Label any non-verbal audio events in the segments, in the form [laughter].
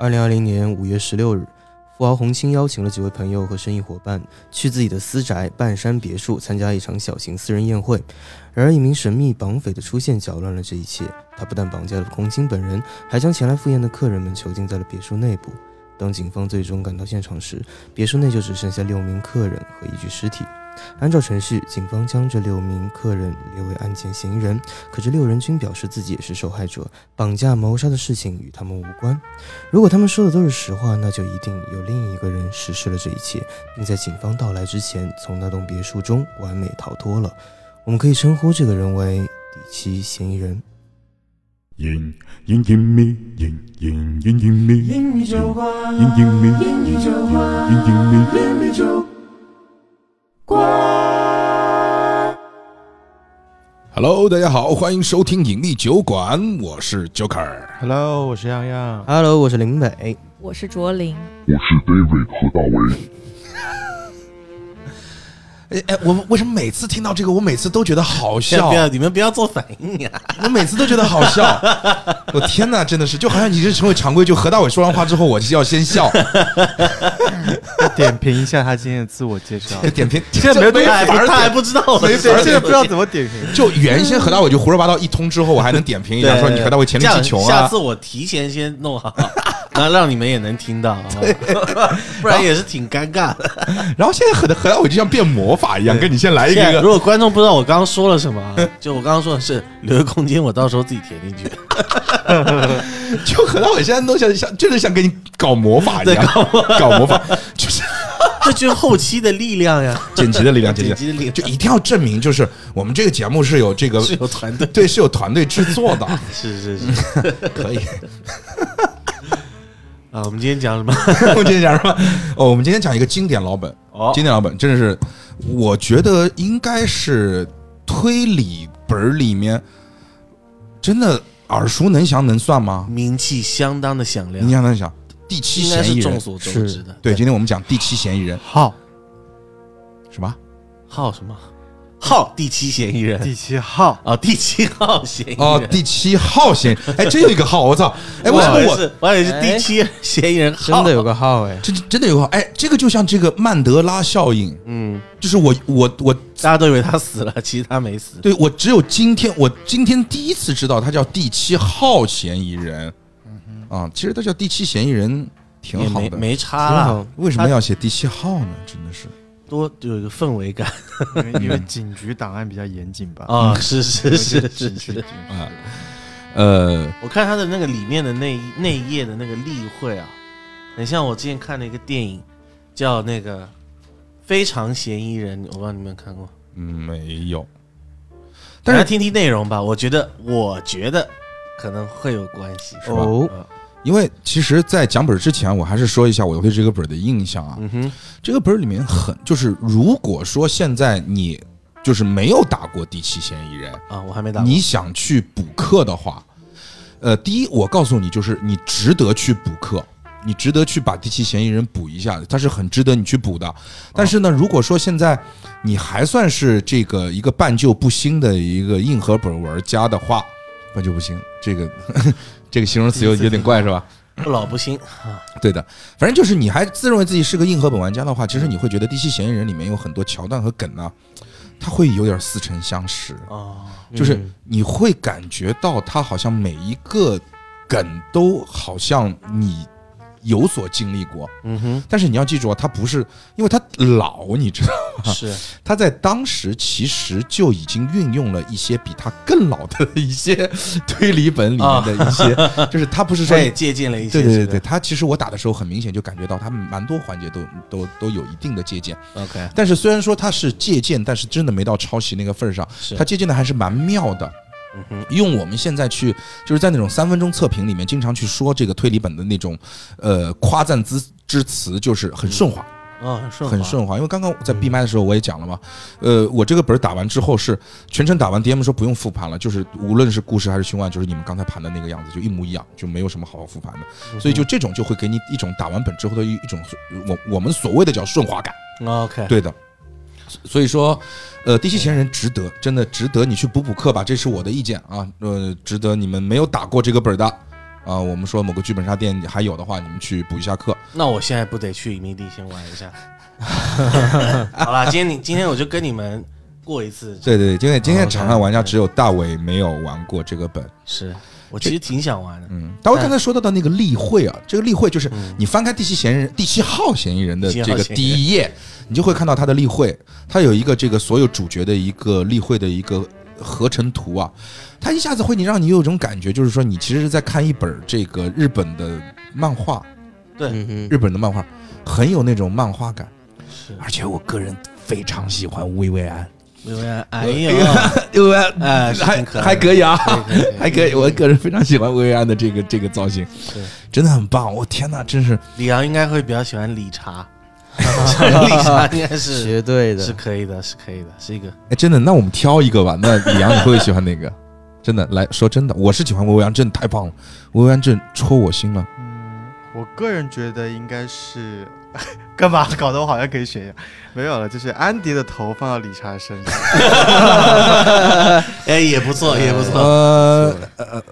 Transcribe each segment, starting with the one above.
二零二零年五月十六日，富豪洪青邀请了几位朋友和生意伙伴去自己的私宅半山别墅参加一场小型私人宴会。然而，一名神秘绑匪的出现搅乱了这一切。他不但绑架了洪青本人，还将前来赴宴的客人们囚禁在了别墅内部。当警方最终赶到现场时，别墅内就只剩下六名客人和一具尸体。按照程序，警方将这六名客人列为案件嫌疑人，可这六人均表示自己也是受害者，绑架谋杀的事情与他们无关。如果他们说的都是实话，那就一定有另一个人实施了这一切，并在警方到来之前从那栋别墅中完美逃脱了。我们可以称呼这个人为第七嫌疑人。隐隐隐秘，隐隐隐隐秘，隐秘酒馆，隐隐秘，隐秘酒馆，隐隐秘，隐秘酒馆。Hello，大家好，欢迎收听隐秘酒馆，我是 Joker。Hello，我是洋洋。Hello，我是林北。我是卓林，我是 David 和大为。哎哎，我们为什么每次听到这个，我每次都觉得好 [laughs] 笑不？要，你们不要做反应呀！我每次都觉得好笑。[laughs] 我天哪，真的是，就好像你是成为常规，就何大伟说完话之后，我就要先笑。点评一下他今天的自我介绍。点评，现在没有这他还反而他还不知道我没是谁法现在不知道怎么点评。就原先何大伟就胡说八道一通之后，我还能点评一下，说你何大伟黔这样驴技穷啊下次。我提前先弄好，然后让你们也能听到，不然也是挺尴尬的。然后现在何大何大伟就像变魔法一样，跟你先来一个。如果观众不知道我刚刚说了什么啊，[laughs] 就我刚刚说的是留个空间，我到时候自己填进去。[laughs] 就何大伟现在都想想真的想给你搞魔法一样，搞魔法，[laughs] 就是这就是后期的力量呀，剪辑的力量，剪辑剪辑的力量。就一定要证明，就是我们这个节目是有这个是有团队。对是有团队制作的，是是是。可以。啊，我们今天讲什么？我们今天讲什么？哦，我们今天讲一个经典老本，哦。经典老本真的是，我觉得应该是推理本儿里面真的耳熟能详，能算吗？名气相当的响亮你，想能想，第七应该是嫌疑人，众所周知的。对，今天我们讲第七嫌疑人，号什么？号什么？号第七嫌疑人第七号，啊，第七号嫌疑人哦，第七号嫌疑，哎，真有一个号，我操！哎，为什么我我也是我以为是第七嫌疑人号？真的有个号哎，真真的有个号？哎，这个就像这个曼德拉效应，嗯，就是我我我大家都以为他死了，其实他没死。对我只有今天，我今天第一次知道他叫第七号嫌疑人。啊，其实他叫第七嫌疑人挺好的，没没差了，为什么要写第七号呢？真的是多有一个氛围感因为因为 [laughs] 警局档案比较严谨吧？啊！是是是是警局是，啊，呃，我看他的那个里面的那一那一页的那个例会啊，很像我之前看的一个电影，叫那个《非常嫌疑人》，我不知道你们看过。嗯没有，但是大家听听内容吧，我觉得我觉得可能会有关系，是吧？哦嗯因为其实，在讲本之前，我还是说一下我对这个本的印象啊。嗯哼，这个本里面很，就是如果说现在你就是没有打过第七嫌疑人，啊，我还没打过。你想去补课的话，呃，第一，我告诉你，就是你值得去补课，你值得去把第七嫌疑人补一下，它是很值得你去补的。但是呢，如果说现在你还算是这个一个半旧不新的一个硬核本玩家的话，半旧不新，这个这个形容词有有点怪是吧？不 [laughs] 老不新啊，对的，反正就是你还自认为自己是个硬核本玩家的话，其实你会觉得《第七嫌疑人》里面有很多桥段和梗呢，它会有点似曾相识。啊，就是嗯你会感觉到他好像每一个梗都好像你有所经历过，嗯哼，但是你要记住啊，他不是因为他老，你知道吗？是。他在当时其实就已经运用了一些比他更老的一些推理本里面的一些，就是他不是说 [laughs] 他也借鉴了一些，对对对对，他其实我打的时候很明显就感觉到他蛮多环节都都都有一定的借鉴，，OK，但是虽然说他是借鉴，但是真的没到抄袭那个份儿上，是。他借鉴的还是蛮妙的。嗯，用我们现在去就是在那种三分钟测评里面经常去说这个推理本的那种呃夸赞之之词，就是很顺滑，哦，很顺，很，顺滑。因为刚刚在闭麦的时候我也讲了嘛，呃，我这个本儿打完之后是全程打完，DM 说不用复盘了，就是无论是故事还是凶案，就是你们刚才盘的那个样子，就一模一样，就没有什么好好复盘的。所以就这种就会给你一种打完本之后的一一种我我们所谓的叫顺滑感。OK，对的，所以说，呃，第七嫌疑人值得，真的值得你去补补课吧，这是我的意见啊。呃，值得你们没有打过这个本儿的，啊、我们说某个剧本杀店还有的话，你们去补一下课。那我现在不得去营地先玩一下？[laughs] 好啦，今天你今天我就跟你们过一次。对对对，今天今天场上玩家只有大伟没有玩过这个本。是我其实挺想玩的。嗯，大伟刚才说到的那个例会啊，这个例会就是嗯。你翻开第七嫌疑人第七号嫌疑人的这个第一页，你就会看到他的例会，他有一个这个所有主角的一个例会的一个合成图啊，他一下子会你让你有一种感觉，就是说你其实是在看一本这个日本的漫画，对，嗯，日本的漫画很有那种漫画感，是。而且我个人非常喜欢薇薇安，薇薇安，哎呦，薇薇安哎，还还可以啊，还可以，我个人非常喜欢薇薇安的这个这个造型，对真的很棒，我天哪，真是。李阳应该会比较喜欢理查，[laughs] 理查应该是 [laughs] 绝对的是，可以的，是可以的，是一个哎，真的，那我们挑一个吧。那李阳，你会喜欢哪个？真的，来说真的，我是喜欢薇薇安，真的太棒了，薇薇安真戳我心了。嗯，我个人觉得应该是，[laughs] 干嘛搞得我好像可以选一样？没有了，就是安迪的头放到理查身上，[laughs] 哎，也不错，也不错。呃呃，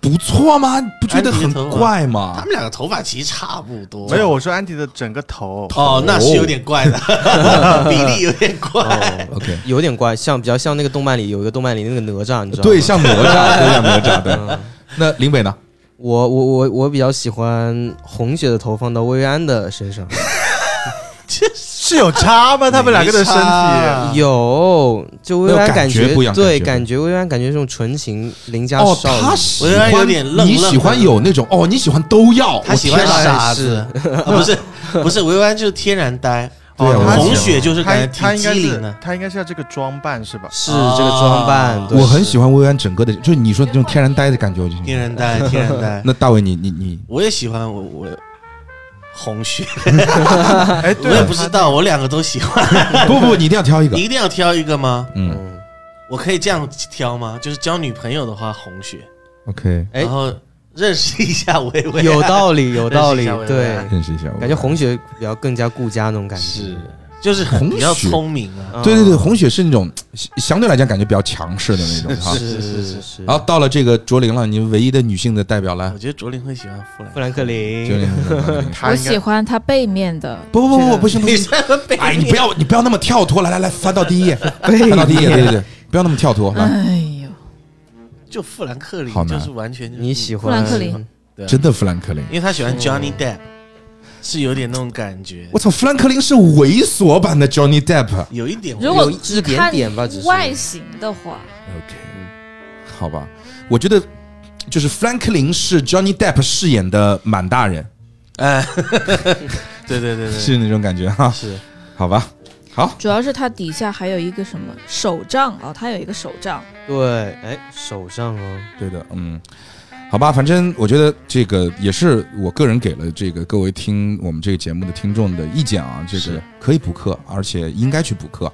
不错吗？不觉得很怪吗他吗？们两个头发其实差不多，没有，我说安迪的整个头。哦，那是有点怪的，[laughs] 比例有点怪。哦 OK，有点怪，像比较像那个动漫里有一个动漫里那个哪吒，你知道吗？对，像哪吒，对，像哪吒。对，嗯那林北呢？我我我我比较喜欢红血的头放到薇薇安的身上，[laughs] 这是有差吗？他们两个的身体？有就薇薇安感觉觉不一样对，感觉薇薇安感觉这种纯情邻家哦，少女，他喜薇薇安有点愣愣你喜欢有那种哦，你喜欢都要，他喜欢傻子，[laughs] 啊不是不是，薇薇安就是天然呆，对啊红雪就是他感觉挺他应该是机灵的。他应该是要这个装扮是吧？是这个装扮，对我很喜欢薇薇安整个的，就是你说的这种天然呆的感觉，我就天然呆，天然呆。[laughs] 那大伟，你你你我也喜欢我我红雪，哎，我，[laughs] 也不知道，我两个都喜欢。不不不，你一定要挑一个你。一定要挑一个吗？嗯嗯，我可以这样挑吗？就是交女朋友的话，红雪，，OK，哎然后认识一下薇薇安，[laughs] 有道理，有道理认识一下薇薇，对，认识一下。感觉红雪比较更加顾家那种感觉，是。就是很红比较聪明啊。嗯。对对对，红雪是那种相相对来讲感觉比较强势的那种哈。是是是是。是，然后到了这个卓林了，你们唯一的女性的代表来。我，觉得卓林会喜欢富兰富兰克卓林，林。[laughs] 我喜欢它背面的，不不不不不行不你行，哎，你不要你不要那么跳脱，来来来，翻到第一页，翻到第一页，对对对，不要那么跳脱，来，就富兰克林好，难。就是完全就是你喜欢富兰克林。真的富兰克林。因为他喜欢 Johnny Depp，是有点那种感觉。我，操，富兰克林是猥琐版的 Johnny Depp。有一点如果有一点只看点吧只是外形的话，OK，好吧，我觉得就是富兰克林是 Johnny Depp 饰演的满大人，哎，对对对对，[laughs] 是那种感觉哈。是。好吧，好，主要是它底下还有一个什么手杖啊，它有一个手杖，对，哎，手杖哦，对的，嗯，好吧，反正我觉得这个也是我个人给了这个各位听我们这个节目的听众的意见啊，这个是。可以补课，而且应该去补课，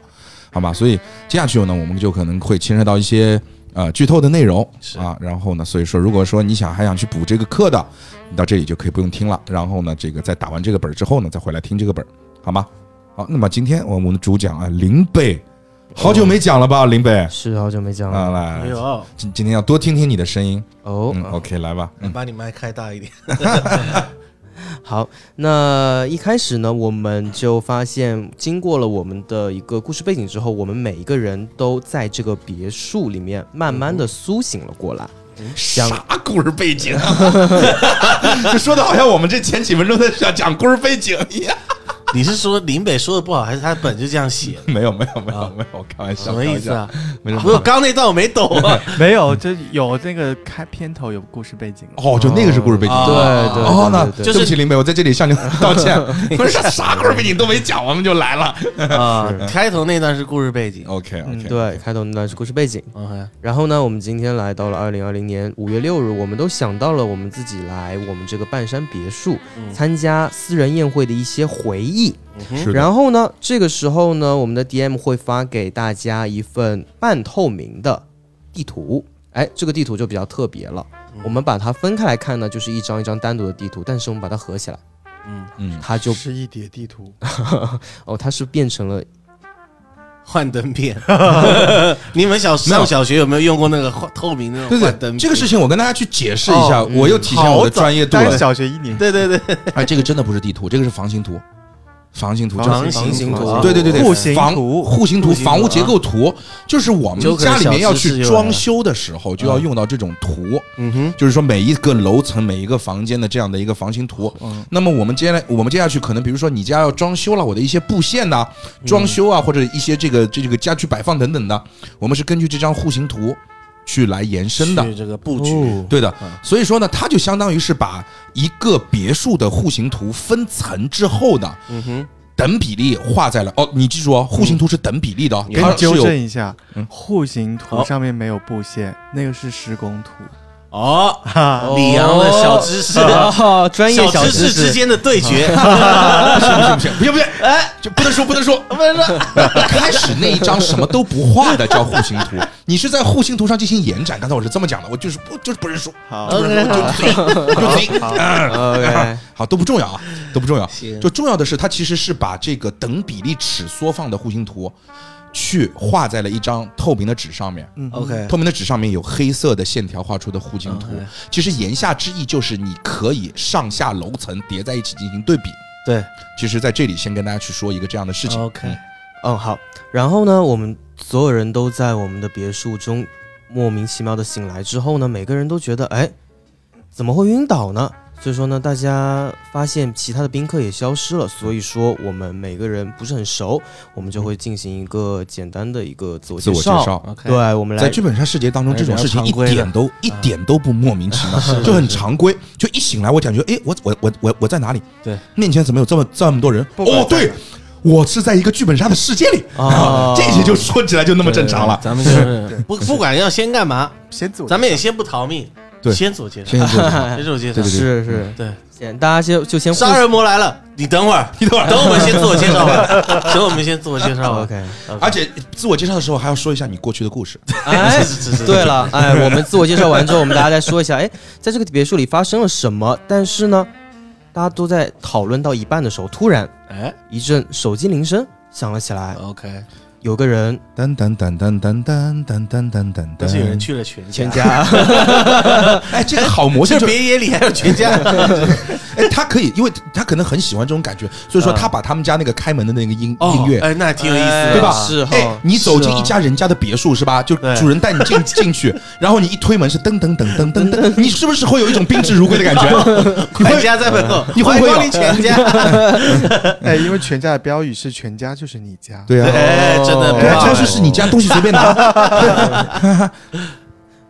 好吧？所以接下去呢，我们就可能会牵涉到一些呃剧透的内容啊，然后呢，所以说如果说你想还想去补这个课的，你到这里就可以不用听了，然后呢，这个在打完这个本儿之后呢，再回来听这个本儿，好吗？好，那么今天我们的主讲啊，林贝，好久没讲了吧，林贝是好久没讲啊，了，来哎，呦，今今天要多听听你的声音。哦嗯，OK，来吧。嗯，把你麦开大一点，[laughs] 好，那一开始呢，我们就发现，经过了我们的一个故事背景之后，我们每一个人都在这个别墅里面慢慢的苏醒了过来。想啥故事背景啊？[laughs] 就说的好像我们这前几分钟在讲讲故事背景一样。你是说林北说的不好，还是他本就这样写的？[laughs] 没有，没有，没有啊，没有，我开玩笑。什么意思啊？没不是，刚刚那段我没懂啊。[laughs] 没有，就有那个开片头有故事背景。哦，就那个是故事背景。哦对对哦，那对对对不起，林北，我在这里向你道歉。[laughs] 不是啥故事背景都没讲，我们就来了。啊，开头那段是故事背景。OK 嗯 OK，对，开头那段是故事背景。OK，然后呢，我们今天来到了二零二零年五月六日，我们都想到了我们自己来我们这个半山别墅嗯参加私人宴会的一些回忆。然后呢，这个时候呢，我们的 DM 会发给大家一份半透明的地图。哎，这个地图就比较特别了。我们把它分开来看呢，就是一张一张单独的地图，但是我们把它合起来，嗯，嗯，它就是一叠地图，[laughs] 哦，它是变成了幻灯片。[laughs] 你们小上小学有没有用过那个幻透明那种对对，幻灯片？这个事情我跟大家去解释一下，哦。我又体现我的专业度了。[laughs] 小学一年，对对对，哎，这个真的不是地图，这个是房型图，房型图，房就是型型图啊。对对对对，户型图户型图、房屋结构图，就是我们家里面要去装修的时候就要嗯用到这种图，嗯。哼，就是说每一个楼层、每一个房间的这样的一个房型图。嗯，那么我们接下来，我们接下去可能，比如说你家要装修了，我的一些布线呐、装修啊，或者一些这个这这个家具摆放等等的，我们是根据这张户型图去来延伸的。去这个布局，哦。对的。嗯，所以说呢，它就相当于是把一个别墅的户型图分层之后呢，嗯哼，等比例画在了哦，你记住哦，户型图是等比例的哦，给你纠正一下嗯，户型图上面没有布线，那个是施工图。哦，哈，[laughs] 李阳的小知识，哦，专业小知识之，间的对决，不行不行不行。不行不行，哎，就不能说不能说，不能说。开始那一张什么都不画的叫户型图，你是在户型图上进行延展。刚才我是这么讲的，我就是不就是不认输，好，不认输，就就好。都不重要啊，都不重要。就重要的是，它其实是把这个等比例尺缩放的户型图，去画在了一张透明的纸上面。嗯 OK，透明的纸上面有黑色的线条画出的户型图其实言下之意就是你可以上下楼层叠在一起进行对比。对其实，在这里先跟大家去说一个这样的事情。，OK，嗯嗯，好。然后呢，我们所有人都在我们的别墅中莫名其妙的醒来之后呢，每个人都觉得，哎，怎么会晕倒呢？所以说呢，大家发现其他的宾客也消失了，所以说我们每个人不是很熟，我们就会进行一个简单的一个自我介绍。对，我们来在剧本杀世界当中，哎这种事情一点都一点都不莫名其妙，是 [laughs] 就很常规。就一醒来，我感觉，哎，我我我我我在哪里？对，面前怎么有这么这么多人？哦，对，我是在一个剧本杀的世界里啊 [laughs] 这些就说起来就那么正常了。咱们就是 [laughs] 不不管要先干嘛，先自我，咱们也先不逃命，对。先自我介绍，先自我介绍先自我介绍对对，是是，对，先大家先就先杀人魔来了，你等会儿，你等会儿。等我们先自我介绍吧，[laughs] 等我们先自我介绍吧。OK，而且自我介绍的时候还要说一下你过去的故事。哎，是是是，对了，[laughs] 哎，我们自我介绍完之后，我们大家再说一下，哎，在这个别墅里发生了什么？但是呢，大家都在讨论到一半的时候，突然哎。一阵手机铃声响了起来，，OK，有个人。噔噔噔噔噔噔噔噔噔噔，但是有人去了全全家，家 [laughs] 哎，这个好魔性 [laughs] 就别野里还有全家，[laughs] 哎，他可以，因为他可能很喜欢这种感觉，所以说嗯。他把他们家那个开门的那个音哦音乐。哎，那挺有意思的，对吧？是你走进一家人家的别墅是吧？就主人带你进进去，然后你一推门是噔噔噔噔噔噔，你是不是会有一种宾至如归的感觉？你全家在门口，你会不会全家？哎，因为全家的标语是全家就是你家，对啊，哎，真的，对啊，哇超市是你家，东西随便拿。[laughs]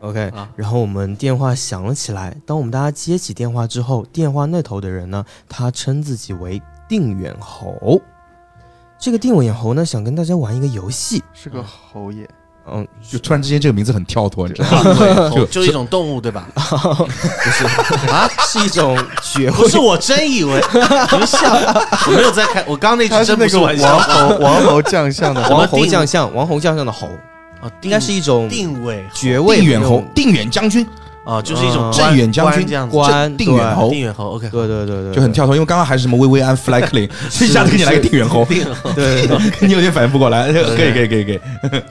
OK，啊然后我们电话响了起来。当我们大家接起电话之后，电话那头的人呢，他称自己为定远侯。这个定远侯呢，想跟大家玩一个游戏。是个侯爷，嗯，就突然之间这个名字很跳脱，你知道吗？就就一种动物对吧？[laughs] 不是啊，是一种学会不是，我真以为 [laughs] 你们笑，我没有在看，我刚刚那句真不是玩笑王侯 [laughs] 王侯将相的王侯将相，王侯将相的侯，啊，应该是一种定位爵位定远侯定远将军、哦，就是一种镇远将军官这样子，官定远侯定远侯 OK，对对对对，就很跳脱，因为刚刚还是什么薇薇安、[laughs] 弗莱克林，这一下子给你来个定远侯，定远侯对对对，你有点反应不过来，可以可以可以可以，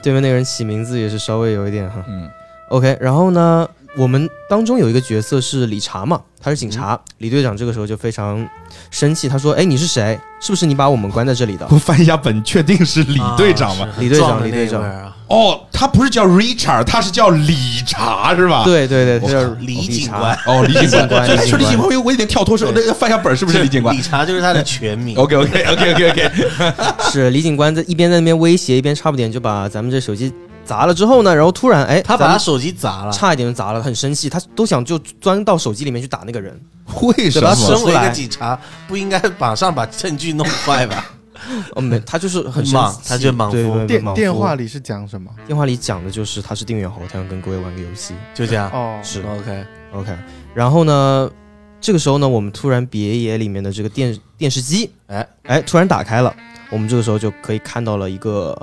对面那个人起名字也是稍微有一点哈。嗯，OK，然后呢，我们当中有一个角色是理查嘛，他是警察。李队长这个时候就非常生气，他说：“哎，你是谁？是不是你把我们关在这里的我翻一下本，确定是李队长吗？啊李队长李队长啊哦，他不是叫 Richard，他是叫理查是吧？。对对对，他叫李警官。哦，李警官，官哎李警官说李警官，我有我有点跳脱，说那个翻一下本是不是李警官理查就是他的全名。[laughs] OK OK OK OK OK，[laughs] 是李警官在一边在那边威胁，一边差不点就把咱们这手机砸了。之后呢，然后突然哎，他把他手机砸了，差一点就砸了，很生气，他都想就钻到手机里面去打那个人。为什么？身为一个警察，不应该马上把证据弄坏吧？[laughs] 哦，没，他就是很生莽气，他就莽夫对对对电电话里是讲什么？电话里讲的就是他是定远侯，他想跟各位玩个游戏。就这样。哦，是 OK，OK，然后呢，这个时候呢，我们突然别野里面的这个电电视机，哎哎，突然打开了，我们这个时候就可以看到了一个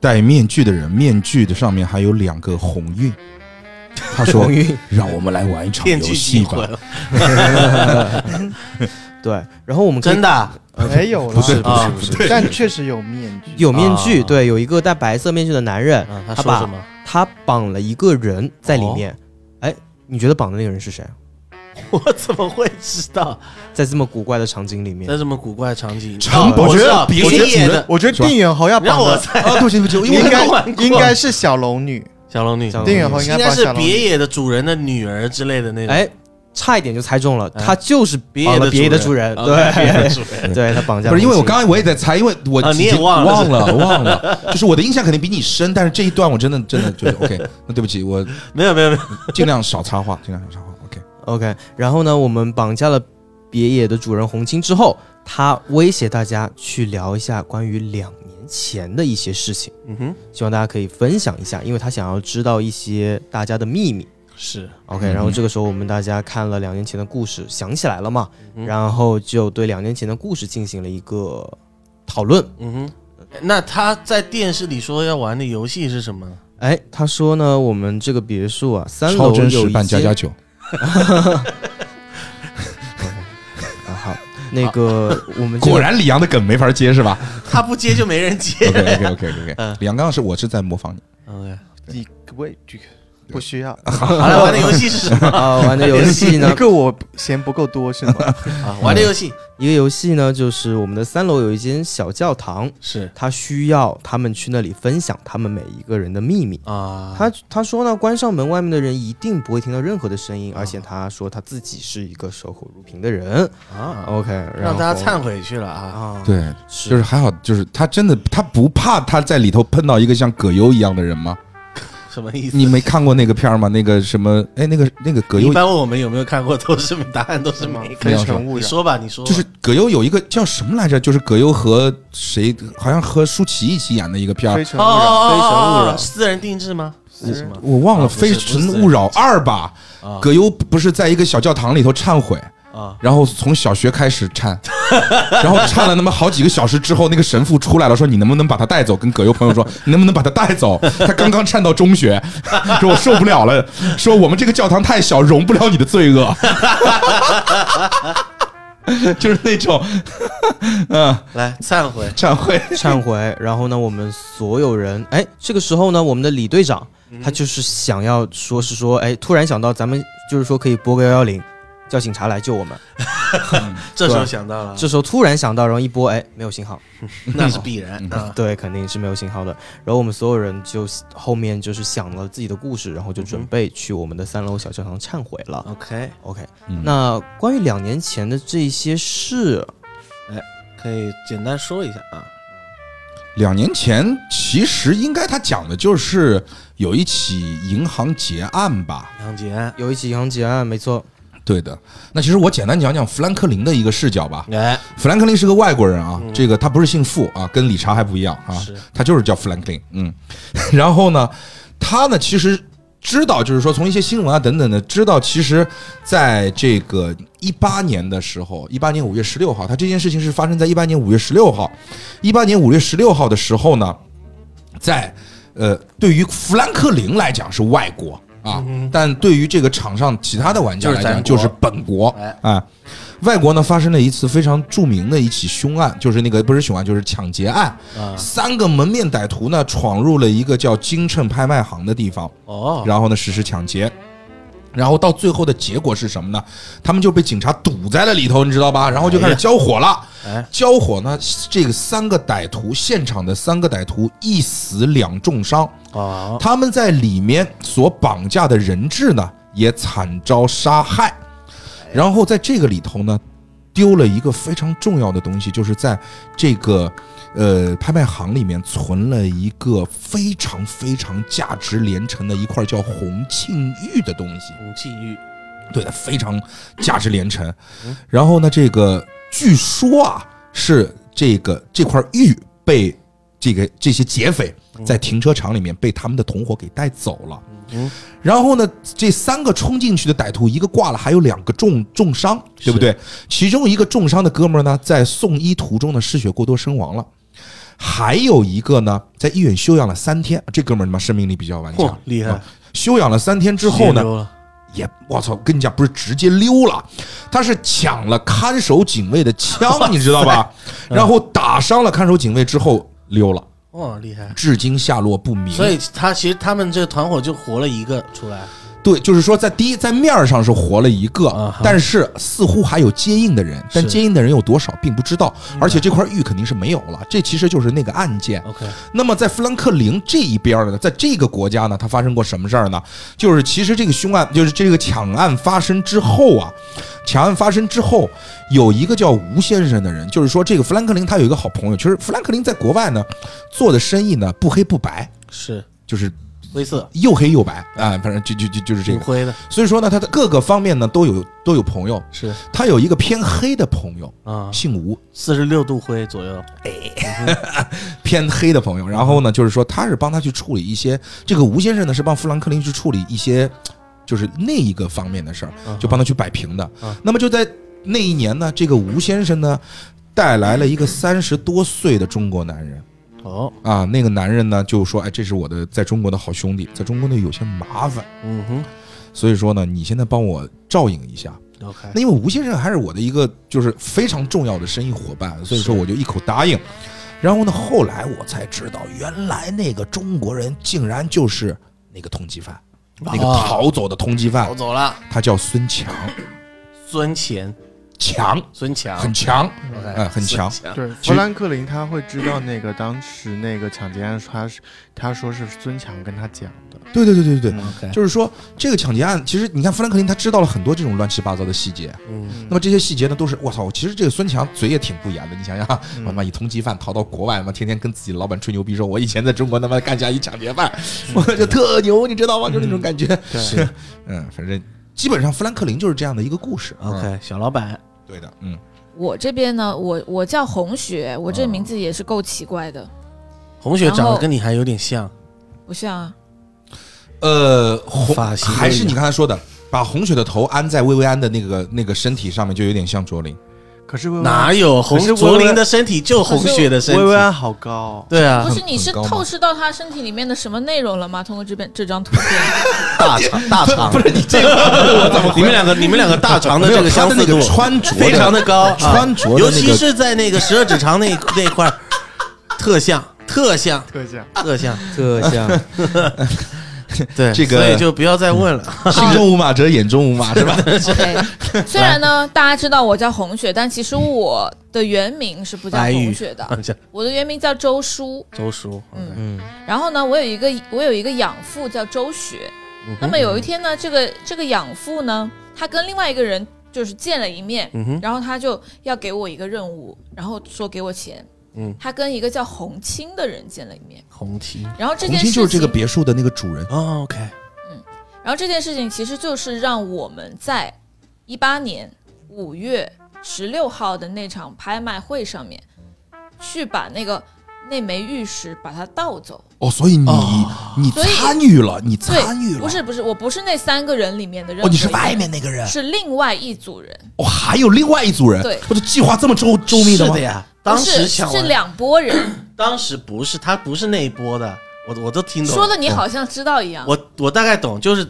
戴面具的人，面具的上面还有两个红晕。他说 [laughs] 红晕，：“让我们来玩一场游戏吧。[laughs] 对，然后我们真的啊没有了，不是不是不是但确实有面具。有面具，啊对，有一个戴白色面具的男人，啊，他他把？他绑了一个人在里面。哎，你觉得绑的那个人是谁？[laughs] 我怎么会知道？在这么古怪的场景里面。在，这么古怪的场景，场哦我觉得别别野的我觉得定远侯要绑我猜，啊，对不起对不起，因为 [laughs] 应该应该是小龙女，小龙女，定远侯应该是。别野的主人的女儿之类的那种。哎，差一点就猜中了，哎他就是别野的别野的主主人，啊别野的对，主人。[laughs] 对他绑架不是因为我刚刚才我也在猜，因为我啊你也忘了忘了忘了，就是我的印象肯定比你深，但是这一段我真的真的就是 OK，那对不起，我没有没有没有，尽量少插话，尽量少插话，OK。然后呢，我们绑架了别野的主人红青之后，他威胁大家去聊一下关于两年前的一些事情，嗯哼，希望大家可以分享一下，因为他想要知道一些大家的秘密。是 OK，、嗯然后这个时候我们大家看了两年前的故事，想起来了嘛，嗯然后就对两年前的故事进行了一个讨论。嗯哼。那他在电视里说要玩的游戏是什么？哎，他说呢，我们这个别墅啊，三超楼有一真实扮加间加酒，啊，好，那个我们这个果然李阳的梗没法接是吧他不接就没人接。？OK OK OK OK 李阳刚刚是我是在模仿你，OK，你可不可以这个不需要？好了，玩的游戏是什么啊玩的游戏呢一，个我嫌不够多是吗？啊？玩的游戏一个游戏呢，就是我们的三楼有一间小教堂，是他需要他们去那里分享他们每一个人的秘密。啊，他他说呢，关上门，外面的人一定不会听到任何的声音，而且他说他自己是一个守口如瓶的人。啊，OK，让后大家忏悔去了啊。啊，对，是就是还好，就是他真的他不怕他在里头碰到一个像葛优一样的人吗？什么意思？你没看过那个片儿吗？那个什么，哎，那个那个葛优一般问我们有没有看过，都是答案都是没非看。常 [laughs] 非诚勿扰。你说吧，你说吧就是葛优有一个叫什么来着？就是葛优和谁，好像和舒淇一起演的一个片儿非，诚勿扰，非诚勿扰。私人定制吗？是什么？我忘了《非诚勿扰二》吧？啊葛优不是在一个小教堂里头忏悔，啊，然后从小学开始忏，[laughs] 然后忏了那么好几个小时之后，那个神父出来了，说你能不能把他带走？跟葛优朋友说，[laughs] 你能不能把他带走？他刚刚忏到中学，[laughs] 说我受不了了，说我们这个教堂太小，容不了你的罪恶。就是那种，嗯，来忏悔。忏悔，忏悔。然后呢，我们所有人，哎，这个时候呢，我们的李队长他就是想要说是说，哎，突然想到咱们就是说可以拨个幺幺零，叫警察来救我们。[laughs] 这时候想到了，这时候突然想到，然后一拨，哎，没有信号。[laughs] 那是必然。对，肯定是没有信号的。然后我们所有人就后面就是想了自己的故事，然后就准备去我们的三楼小教堂忏悔了。OK，OK，嗯那关于两年前的这些事，哎可以简单说一下啊。两年前其实应该他讲的就是有一起银行劫案吧？银行劫案，有一起银行劫案，没错，对的。那其实我简单讲讲富兰克林的一个视角吧。哎，富兰克林是个外国人啊，嗯这个他不是姓傅啊，跟理查还不一样啊，他就是叫富兰克林。嗯，[laughs] 然后呢，他呢其实知道，就是说从一些新闻啊等等的知道，其实在这个一八年的时候，一八年五月十六号，他这件事情是发生在一八年五月十六号。一八年五月十六号的时候呢，在呃，对于富兰克林来讲是外国啊，但对于这个场上其他的玩家来讲嗯就是本国。哎。啊。外国呢发生了一次非常著名的一起凶案，就是那个不是凶案，就是抢劫案。啊，三个门面歹徒呢闯入了一个叫金秤拍卖行的地方，哦，然后呢实施抢劫。然后到最后的结果是什么呢？他们就被警察堵在了里头，你知道吧？然后就开始交火了。哎，交火呢，这个三个歹徒，现场的三个歹徒一死两重伤，啊，他们在里面所绑架的人质呢，也惨遭杀害。然后在这个里头呢，丢了一个非常重要的东西，就是在这个呃拍卖行里面存了一个非常非常价值连城的一块叫红庆玉的东西。红沁玉，对的，非常价值连城。然后呢，这个据说啊，是这个这块玉被这个这些劫匪在停车场里面被他们的同伙给带走了。嗯，然后呢，这三个冲进去的歹徒，一个挂了，还有两个重重伤，对不对？其中一个重伤的哥们儿呢，在送医途中呢失血过多身亡了。还有一个呢，在医院休养了三天，这哥们儿他妈生命力比较顽强，，厉害！休养了三天之后呢，也，我操，跟你讲，不是直接溜了，他是抢了看守警卫的枪，你知道吧？然后打伤了看守警卫之后溜了，哇，厉害！至今下落不明。所以他其实他们这个团伙就活了一个出来，对，就是说，在第一在面儿上是活了一个，啊哈但是似乎还有接应的人，但是接应的人有多少并不知道，而且这块玉肯定是没有了。这其实就是那个案件。OK，那么在富兰克林这一边呢，在这个国家呢，它发生过什么事儿呢？就是其实这个凶案，就是这个抢案发生之后啊，抢案发生之后，有一个叫吴先生的人，就是说这个富兰克林他有一个好朋友，其实富兰克林在国外呢做的生意呢不黑不白，是就是灰色又黑又白啊，反正就就就就是这个。挺灰的，所以说呢，他的各个方面呢都有都有朋友，是他有一个偏黑的朋友，啊，姓吴，四十六度灰左右，[laughs] 偏黑的朋友。然后呢，就是说他是帮他去处理一些，这个吴先生呢是帮富兰克林去处理一些，就是那一个方面的事儿，嗯就帮他去摆平的嗯。那么就在那一年呢，这个吴先生呢带来了一个三十多岁的中国男人。哦，啊，那个男人呢就说：“哎，这是我的在中国的好兄弟，在中国呢有些麻烦，嗯哼。所以说呢，你现在帮我照应一下。”，OK，那因为吴先生还是我的一个就是非常重要的生意伙伴，所以说我就一口答应。然后呢，后来我才知道，原来那个中国人竟然就是那个通缉犯，那个哦逃走的通缉犯逃，走了，他叫孙强，孙乾，强，孙强，很强嗯很强孙对，富兰克林他会知道那个当时那个抢劫案，他是他说是孙强跟他讲的，对对对对对对就是说这个抢劫案，其实你看富兰克林他知道了很多这种乱七八糟的细节，嗯。那么这些细节呢，都是我操，其实这个孙强嘴也挺不严的，你想想，他妈以通缉犯逃到国外嘛，天天跟自己老板吹牛逼说，我以前在中国他妈干下一抢劫犯，我就特牛，你知道吗？就那种感觉。对，[laughs] 嗯，反正基本上富兰克林就是这样的一个故事。嗯，OK，小老板，对的，嗯，我这边呢，我我叫红雪，我这名字也是够奇怪的，红雪长得跟你还有点像，不像啊？呃，红发型还是你刚才说的，把红雪的头安在薇薇安的那个那个身体上面，就有点像卓林。可是薇薇哪有红卓林的身体就红雪的身体。薇？薇安好高，对啊。不，是，你是透视到他身体里面的什么内容了吗？通过这边这张图片，[laughs] 大肠 [laughs] 大肠，不是你这个我怎么你们两个你们两个大肠的这个相似度穿着非常的高，啊 [laughs] 穿着那个尤其是在那个十二指肠那那一块儿，特像特像特像。特像，特像 [laughs] 对，这个所以就不要再问了。[laughs] 心中无马者眼中无马是吧？[laughs] OK，虽然呢，大家知道我叫红雪，但其实我的原名是不叫红雪的，我的原名叫周叔。周叔，嗯嗯然后呢，我有一个我有一个养父叫周雪。那么有一天呢，这个这个养父呢，他跟另外一个人就是见了一面，然后他就要给我一个任务，然后说给我钱。嗯，他跟一个叫洪青的人见了一面，红青然后这红件事情就是这个别墅的那个主人。哦，OK，嗯。然后这件事情其实就是让我们在一八年五月十六号的那场拍卖会上面，去把那个那枚玉石把它盗走。哦，所以你哦。你参与了，你参与了，不是不是，我不是那三个人里面的任哦，何一个人。你是外面那个人，是另外一组人，哦，还有另外一组人，对。我的计划这么周周密的吗？是的？呀，当时是两拨人。[clears throat] 当时不是他不是那一波的，我我都听懂了。说的你好像知道一样。我我大概懂，就是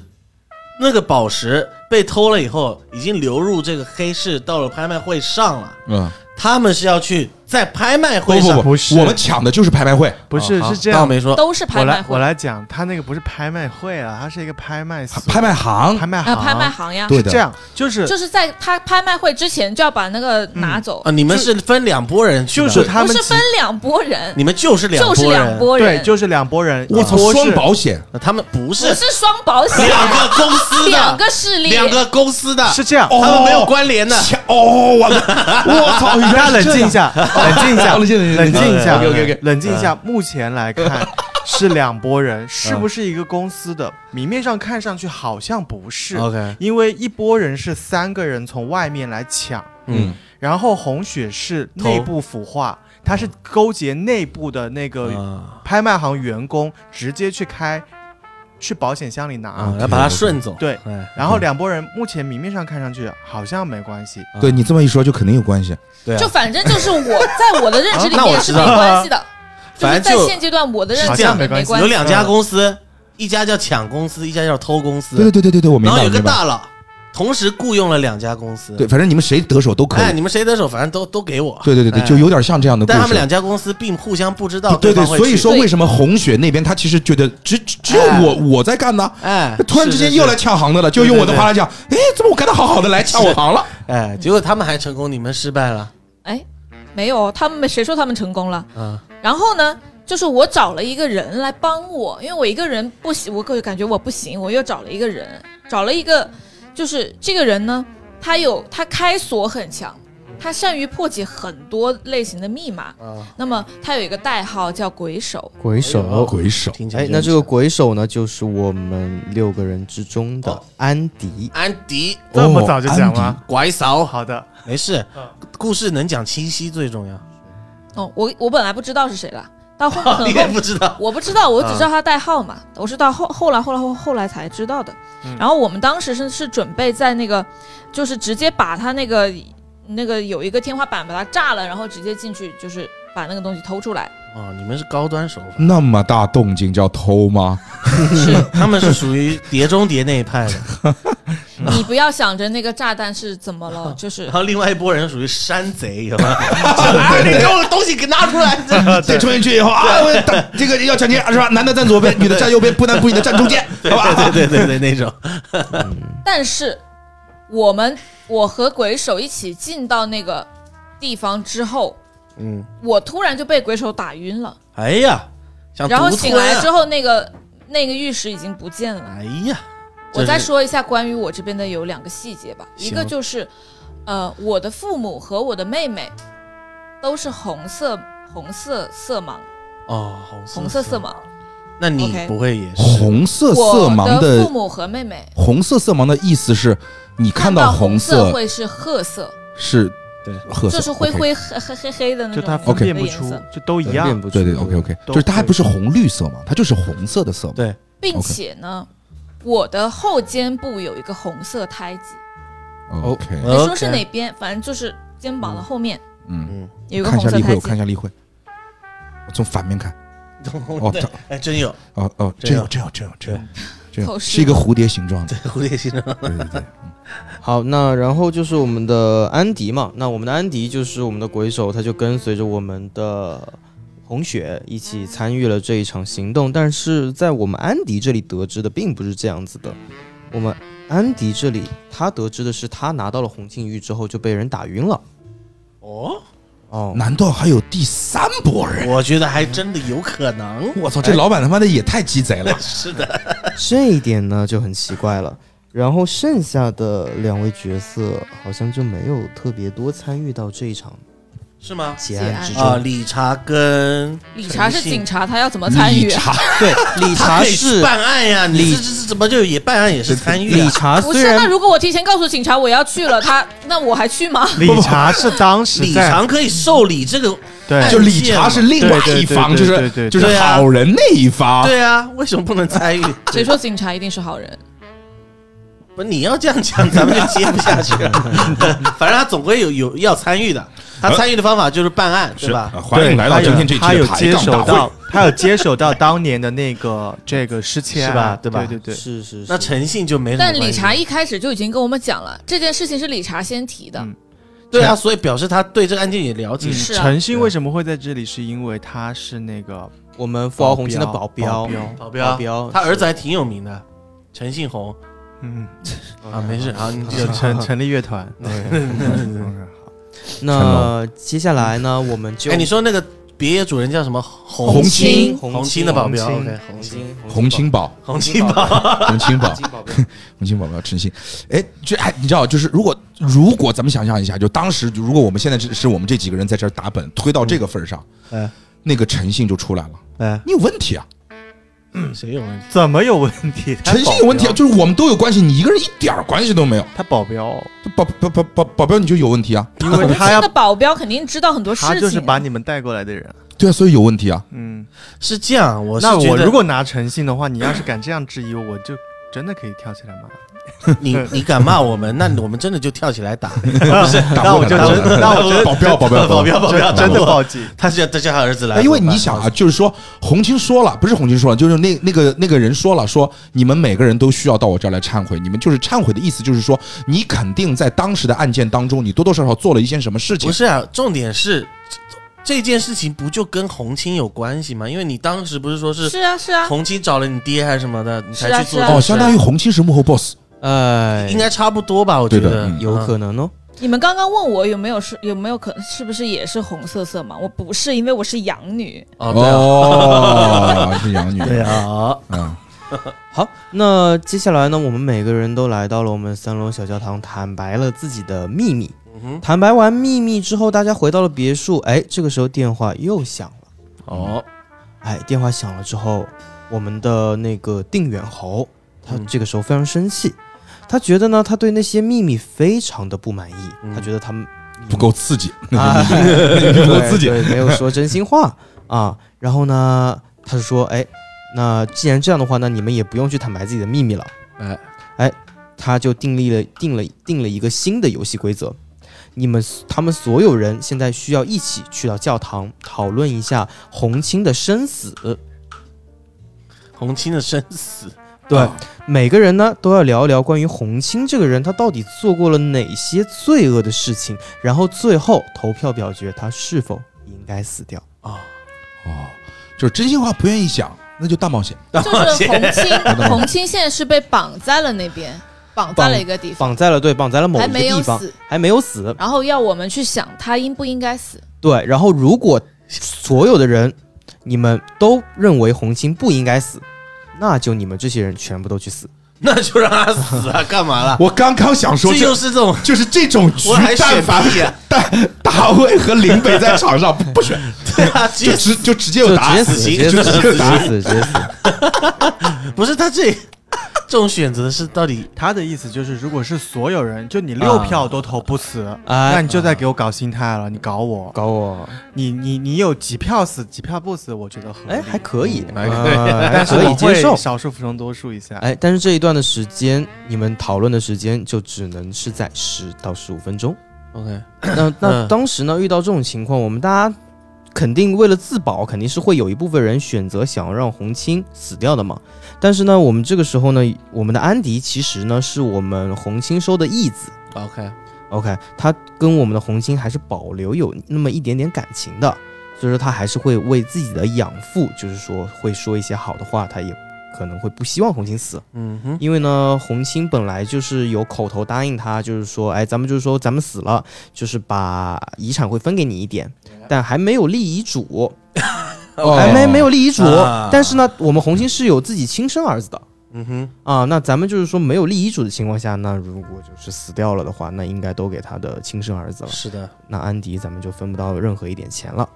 那个宝石被偷了以后，已经流入这个黑市，到了拍卖会上了。嗯，他们是要去在拍卖会上，不不，不是。我们抢的就是拍卖会。不是哦是这样，我没说。都是拍卖会。我来讲，他那个不是拍卖会啊，他是一个拍卖拍卖行。啊，拍卖行，拍卖行呀，对的这样就是。就是在他拍卖会之前就要把那个拿走，啊，你们是分两拨人去，就是他们不是分两拨人，你们就是两就是拨人，两拨人，对，就是两拨人，我操，双保险，那他们不不是是双保险，两个公司的，两个势力，两个公司的，是这样，哦他们没有关联的。抢哦，我的，我操，原大家冷静一，[laughs] 下，冷静一下，冷静一下冷静一下。目前来看 [laughs] 是两拨人，是不是一个公司的？明面上看上去好像不是，OK，因为一拨人是三个人从外面来抢，嗯，然后红雪是内部腐化，他是勾结内部的那个啊。拍卖行员工，直接去开去保险箱里拿。啊，要把它顺走。对哎，然后两拨人目前明面上看上去好像没关系，对你这么一说，就肯定有关系。对啊就反正就是我在我的认知里啊那我面是没道关系的，就是反正就在现阶段我的认好知里面像没关系。有两家公司，一家叫抢公司，一家叫偷公司。对对对对对对，我明然后有个明白。大佬同时雇佣了两家公司。对，，反正你们谁得手都可哎，以。你们谁得手，反正都都给我。对对对对，哎就有点像这样的故。但他们两家公司并互相不知道对对，方会去所以说为什么红雪那边他其实觉得只只只有我我在干呢？哎，突然之间又来抢行的了，就用我的话来讲，[laughs] 哎，怎么我干的好好的来抢我行了？哎，结果他们还成功，你们失败了。哎，没有，他们谁说他们成功了？嗯，然后呢，就是我找了一个人来帮我，因为我一个人不行，我个感觉我不行，我又找了一个人，找了一个，就是这个人呢，他有他开锁很强，他善于破解很多类型的密码。啊，那么他有一个代号叫鬼手，鬼手。鬼手，哎，听起来那这个鬼手呢，就是我们六个人之中的哦安迪。安迪这么早就讲吗？鬼手，好的，没事，故事能讲清晰最重要。哦，我我本来不知道是谁了，到后很 [laughs] 你也不知道，我不知道，我只知道他代号嘛，我是到后后来后来后后来才知道的。嗯然后我们当时是是准备在那个，就是直接把他那个那个有一个天花板把它炸了，然后直接进去就是把那个东西偷出来。哦，你们是高端手法，那么大动静叫偷吗？是他们是属于碟中谍那一派的，[laughs] 你不要想着那个炸弹是怎么了，就是 [laughs] 然后另外一拨人属于山贼，有吗？[laughs] 啊，你给我东西给拿出来，再冲进去以后啊，我打这个要抢劫是吧？男的站左边，女的站右边，不男不女的站中间，对好吧？对对对对对，那种但是我们我和鬼手一起进到那个地方之后，嗯，我突然就被鬼手打晕了，哎呀，想然后醒来之后，那个那个玉石已经不见了。哎呀，我再这是说一下关于我这边的有两个细节吧，一个就是，呃，我的父母和我的妹妹都是红色红色色盲，哦，红红色色盲。那你 OK 不会也是？红色色盲的的父母和妹妹。红色色盲的意思是你看到红色会是褐色，是对。褐色，就是灰灰黑黑黑黑的那种就它分 OK 辨不出就都一样。分辨。不出对对，OK OK，就是它还不是红绿色嘛，它就是红色的色嘛。对，并且呢，我的后肩部有一个红色胎记，OK，没说是哪边，反正就是肩膀的后面嗯，嗯，有一个看一下例会，红色胎记。我看一下例会，我从反面看，[laughs] 哦哎，真有。哦哦，真有。真有真有真有是一个蝴蝶形状的，对蝴蝶形状，对对对，[laughs] 好，那然后就是我们的安迪嘛，那我们的安迪就是我们的鬼手，他就跟随着我们的红雪一起参与了这一场行动。但是在我们安迪这里得知的并不是这样子的，我们安迪这里他得知的是他拿到了红庆玉之后就被人打晕了。哦，哦，难道还有第三波人？我觉得还真的有可能。我操，这老板他妈的也太鸡贼了！[laughs] 是的，这一点呢就很奇怪了。然后剩下的两位角色好像就没有特别多参与到这一场是吗？结案之啊，中。理查跟理查是警察，他要怎么参与啊？理查对，[laughs] 理他可以查是办案呀，你理这这这怎么就也办案也是参与理查？不是，那如果我提前告诉警察我要去了，他那我还去吗？[laughs] 理查是当时理在查可以受理这个，对就理查是另外一方，就是就是好人那一方。对啊，为什么不能参与？谁说警察一定是好人？不，你要这样讲，咱们就接不下去了。[laughs] 反正他总归有有要参与的，他参与的方法就是办案，是吧？啊欢迎来到今天这一期的抬他有接杠大会手到。，[laughs] 他有接手到当年的那个这个失窃案是吧？对吧？对对对，是是是，那诚信就没什么但。理查一开始就已经跟我们讲了，这件事情是理查先提的。嗯。对啊，所以表示他对这个案件也了解。嗯。是啊。诚信为什么会在这里？是因为他是那个我们富豪红星的保保镖，保镖。保镖，他儿子还挺有名的，陈信红嗯，啊，没事，啊，你有就成成立乐团，[laughs] [laughs] 那接下来呢，我们就哎，你说那个别野主人叫什么？红青，红红青的保镖红青，OK，红青，红星洪清 [laughs] 宝，红青保，洪清宝。红，青保镖，洪清宝宝诚信。哎，就哎，你知道，就是如果如果咱们想象一下，就当时如果我们现在是是我们这几个人在这儿打本推到这个份儿上，哎那个陈信就出来了。哎，你有问题啊，谁有问题？怎么有问题？他诚信有问题啊，就是我们都有关系，你一个人一点儿关系都没有。他保镖，保保保保保镖你就有问题啊，因为他要那保镖肯定知道很多事情啊。他就是把你们带过来的人。对啊，所以有问题啊。嗯，是这样，我是那我觉得如果拿诚信的话，你要是敢这样质疑我，我就真的可以跳起来骂。[laughs] 你你敢骂我们，那我们真的就跳起来打。[laughs] 不是 [laughs] 那我就真，那我就保镖保镖保镖保镖，真的报警。他叫他叫他儿子来哎，，因为你想啊，就是说红青说了，不是红青说了，就是那那个那个人说了，说你们每个人都需要到我这儿来忏悔。你们就是忏悔的意思，就是说你肯定在当时的案件当中，你多多少少做了一些什么事情不。是啊，重点是这这件事情不就跟红青有关系吗？因为你当时不是说是是啊是啊，红青找了你爹还是什么的，你才是啊啊哦，去做这个事相当于红青是幕后 boss。哎，应该差不多吧？我觉得对的嗯有可能哦。你们刚刚问我有没有是有没有可是不是也是红色色嘛？我不是，因为我是养女。哦，对啊，[laughs] 哦，是养女。对啊，嗯，好，那接下来呢，我们每个人都来到了我们三楼小教堂，坦白了自己的秘密。嗯哼，坦白完秘密之后，大家回到了别墅。哎，这个时候电话又响了。哦，哎，电话响了之后，我们的那个定远侯，他嗯这个时候非常生气，他觉得呢，他对那些秘密非常的不满意，嗯他觉得他们不够刺激。啊，[laughs] 不够刺激对，没有说真心话啊。然后呢，他就说，哎，那既然这样的话，那你们也不用去坦白自己的秘密了。哎哎，他就订立了定了定了一个新的游戏规则。你们他们所有人现在需要一起去到教堂讨论一下红青的生死。红青的生死，对，哦每个人呢都要聊一聊关于洪青这个人，他到底做过了哪些罪恶的事情，然后最后投票表决他是否应该死掉。啊，哦，就是真心话不愿意讲，那就大冒险。就是洪青，洪青 [laughs] 现在是被绑在了那边，绑在了一个地方，绑在了对，绑在了某一还没有个地方，死。还没有死。然后要我们去想他应不应该死。对，然后如果所有的人你们都认为红青不应该死，那就你们这些人全部都去死。[laughs] 那就让他死啊，干嘛了？[laughs] 我刚刚想说，这 [laughs] 就是这种，就是这种局我还，选但凡！但大卫和林北在场上不不选，对啊，就直就直接就有答案。直接死，直接死，就直接直接打死，直接死。不是他这这种选择是到底他的意思就是，如果是所有人，就你六票都投不死，那哎，你就在给我搞心态了，你搞我，搞我，你你你有几票死，几票不死，我觉得合理。哎，还可以，还可以接受。少数服从多数一下。哎，但是这一段的时间，你们讨论的时间就只能是在十到十五分钟。OK？那那嗯当时呢，遇到这种情况，我们大家肯定为了自保，肯定是会有一部分人选择想要让红青死掉的嘛。但是呢，我们这个时候呢，我们的安迪其实呢是我们红青收的义子 OK，，OK，他跟我们的红青还是保留有那么一点点感情的，所以说他还是会为自己的养父，就是说会说一些好的话，他也可能会不希望红星死。嗯哼，因为呢，红星本来就是有口头答应他，就是说，哎，咱们就是说咱们死了，就是把遗产会分给你一点，但还没有立遗嘱，哦 [laughs] 还没没有立遗嘱。啊但是呢，我们红星是有自己亲生儿子的嗯哼，啊，那咱们就是说没有立遗嘱的情况下，那如果就是死掉了的话，那应该都给他的亲生儿子了。是的，那安迪咱们就分不到任何一点钱了。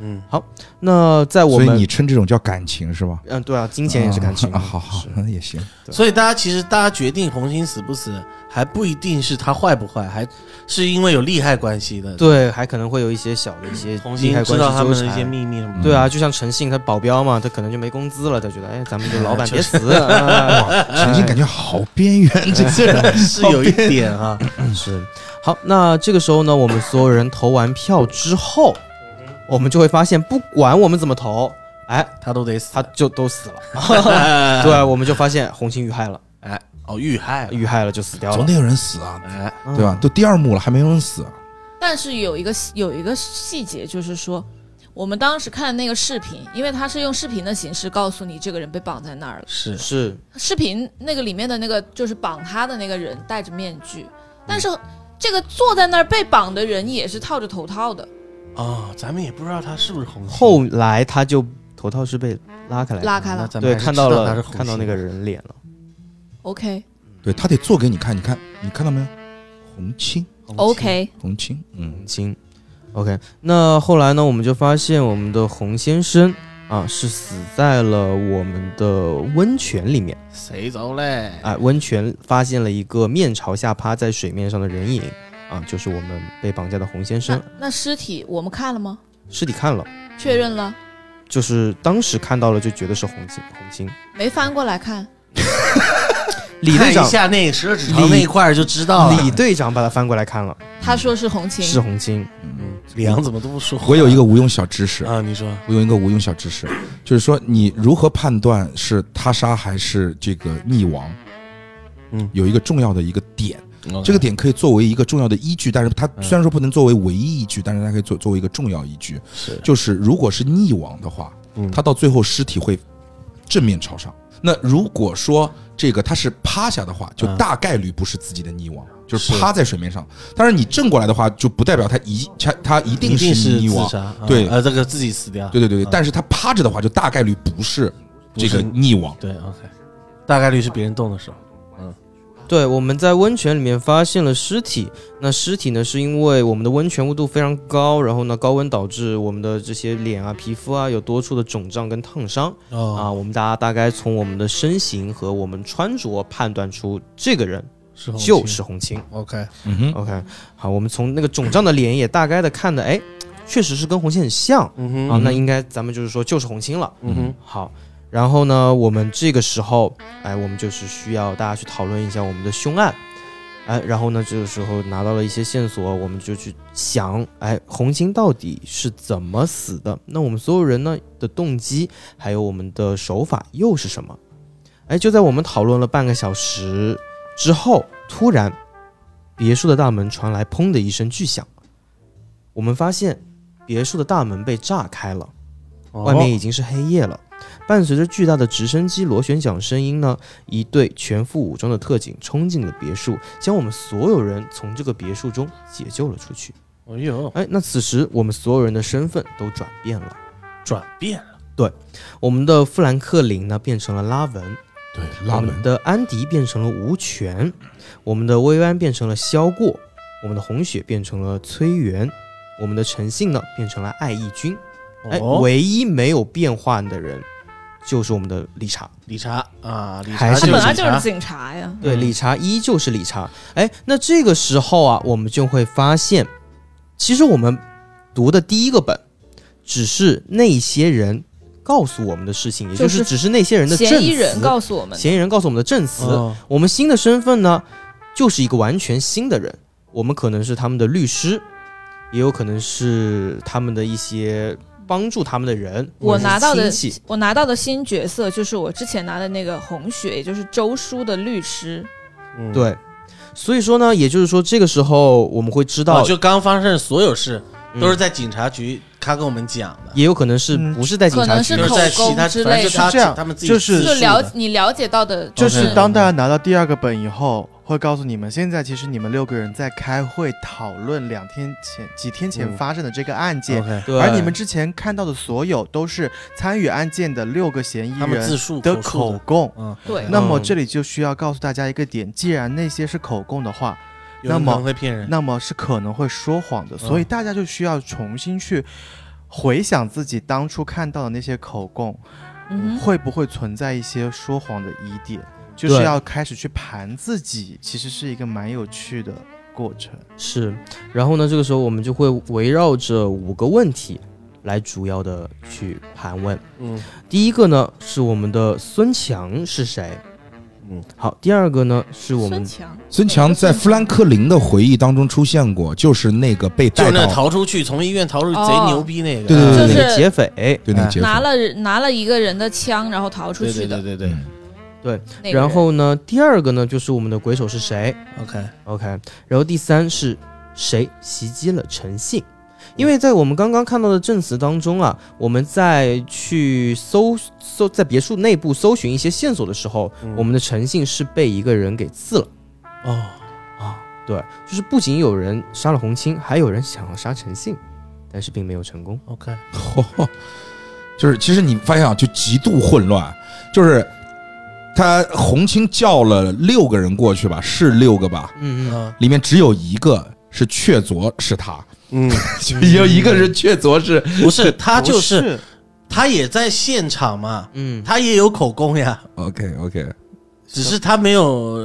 嗯，好那在我所以们你称这种叫感情是吧？嗯，对啊，金钱也是感情啊，[laughs] 好好，那也行。所以大家其实大家决定红星死不死，还不一定是他坏不坏，还是因为有利害关系的。，对，还可能会有一些小的一些红利害星知道他们的一些秘密什么的。对啊，就像诚信他保镖嘛，他可能就没工资了，他觉得哎，咱们就 [laughs] 老板别死，啊陈信感觉好边缘，这些人是有一点啊，是好。那这个时候呢，我们所有人投完票之后，我们就会发现，不管我们怎么投，哎，他都得死。他就都死了。[laughs] 对，我们就发现红星遇害了，哎，哦，遇害了，遇害了就死掉了，总得有人死啊，哎，嗯对吧？？都第二幕了，还没有人死。但是有一个有一个细节，就是说，我们当时看的那个视频，因为他是用视频的形式告诉你这个人被绑在那儿了。是是视频那个里面的那个就是绑他的那个人戴着面具，但是这个坐在那儿被绑的人也是套着头套的，哦，咱们也不知道他是不是红星。后来他就头套是被拉开来的，拉开了。对，那咱们还是看到知道他是红了看到那星个人脸了。OK 对他得做给你看，你看，你看到没有？红青，红星 OK，红青，嗯，红青。OK，那后来呢，我们就发现我们的洪先生啊是死在了我们的温泉里面。谁走嘞？哎，温泉发现了一个面朝下趴在水面上的人影啊，就是我们被绑架的洪先生那。那尸体我们看了吗？尸体看了，确认了，就是当时看到了就觉得是红青红青。没翻过来看。[laughs] 李队长，下那十二指肠那一块就知道了。李队长把他翻过来看了，他说是红青，是红青。嗯，李阳怎么都不说话？我有一个无用小知识，啊，你说我有一个无用小知识，就是说你如何判断是他杀还是这个溺亡？嗯有一个重要的一个点，哦这个点可以作为一个重要的依据，但是它嗯虽然说不能作为唯一依据，但是它可以作作为一个重要依据。是就是如果是溺亡的话，嗯他到最后尸体会正面朝上。那如果说这个他是趴下的话，就嗯大概率不是自己的溺亡，就是是趴在水面上。但是你正过来的话，就不代表他一他他一定是溺亡对呃，这个自己死掉。对对对对，嗯但是他趴着的话，就大概率不是这个溺亡。对，OK，大概率是别人动的手。对，我们在温泉里面发现了尸体。那尸体呢，是因为我们的温泉温度非常高，然后呢，高温导致我们的这些脸啊、皮肤啊有多处的肿胀跟烫伤啊。哦，我们大家大概从我们的身形和我们穿着判断出这个人是就是红青。OK，嗯哼，OK，好，我们从那个肿胀的脸也大概的看的，哎，确实是跟红青很像嗯哼，啊。那应该咱们就是说就是红青了。嗯哼，好，然后呢，我们这个时候，哎，我们就是需要大家去讨论一下我们的凶案，哎，然后呢，这个时候拿到了一些线索，我们就去想，哎，红青到底是怎么死的？那我们所有人呢的动机，还有我们的手法又是什么？哎，就在我们讨论了半个小时之后，突然，别墅的大门传来“砰”的一声巨响，我们发现别墅的大门被炸开了。外面已经是黑夜了。伴随着巨大的直升机螺旋桨声音呢，一队全副武装的特警冲进了别墅，将我们所有人从这个别墅中解救了出去。哦，哎呦，哎，那此时我们所有人的身份都转变了，转变了，对我们的富兰克林呢变成了拉文，对，拉我们的安迪变成了吴权，我们的薇安变成了萧过，我们的红雪变成了崔元，我们的陈信呢变成了爱义军。哎，哦，唯一没有变化的人就是我们的理查。理查啊，理还是查他本来就是警察呀。对，嗯理查依旧是理查。哎，那这个时候啊，我们就会发现，其实我们读的第一个本，只是那些人告诉我们的事情，也就就是是只是那些人的证词。嫌疑人告诉我们的，嫌疑人告诉我们的证词。哦我们新的身份呢，就是一个完全新的人。我们可能是他们的律师，也有可能是他们的一些帮助他们的人。我拿到的我拿到的新角色就是我之前拿的那个红雪，也就是周叔的律师。嗯。对，所以说呢，也就是说，这个时候我们会知道，哦，就刚发生的所有事嗯。都是在警察局他跟我们讲的，也有可能是嗯。不是在警察局。可能是就是在其他，口供之类的反正就他是这样他们自己就是了你了解到的，就是嗯当大家拿到第二个本以后，会告诉你们，现在其实你们六个人在开会讨论两天前、几天前嗯。发生的这个案件而你们之前看到的所有都是参与案件的六个嫌疑人的口供。嗯，对。那么嗯。这里就需要告诉大家一个点：既然那些是口供的话，那么会骗人，那么是可能会说谎的，所以嗯。大家就需要重新去回想自己当初看到的那些口供，嗯，会不会存在一些说谎的疑点，就是要开始去盘自己，其实是一个蛮有趣的过程。是，然后呢，这个时候我们就会围绕着五个问题来主要的去盘问。嗯。第一个呢是我们的孙强是谁？嗯，好，第二个呢是我们孙强，孙强在富兰克林的回忆当中出现过，就是那个被带到逃出去，从医院逃出去，贼哦牛逼那个，对对对就是个劫匪，哎对那个劫匪。拿了拿了一个人的枪，然后逃出去的。对对对对嗯那个然后呢第二个呢就是我们的鬼手是谁，OK，？OK，然后第三是谁袭击了陈信？因为在我们刚刚看到的证词当中啊，我们在去搜搜在别墅内部搜寻一些线索的时候，嗯我们的陈信是被一个人给刺了。哦，啊，对，就是不仅有人杀了洪青，还有人想要杀陈信，但是并没有成功。OK，嚯，[laughs] 就是其实你发现啊，就极度混乱，就是他红青叫了六个人过去吧，是六个吧，嗯嗯，嗯里面只有一个是确凿是他，嗯，[laughs] 就有一个是确凿是，不是他就是他也在现场嘛，嗯，他也有口供呀，OK OK，只是他没有，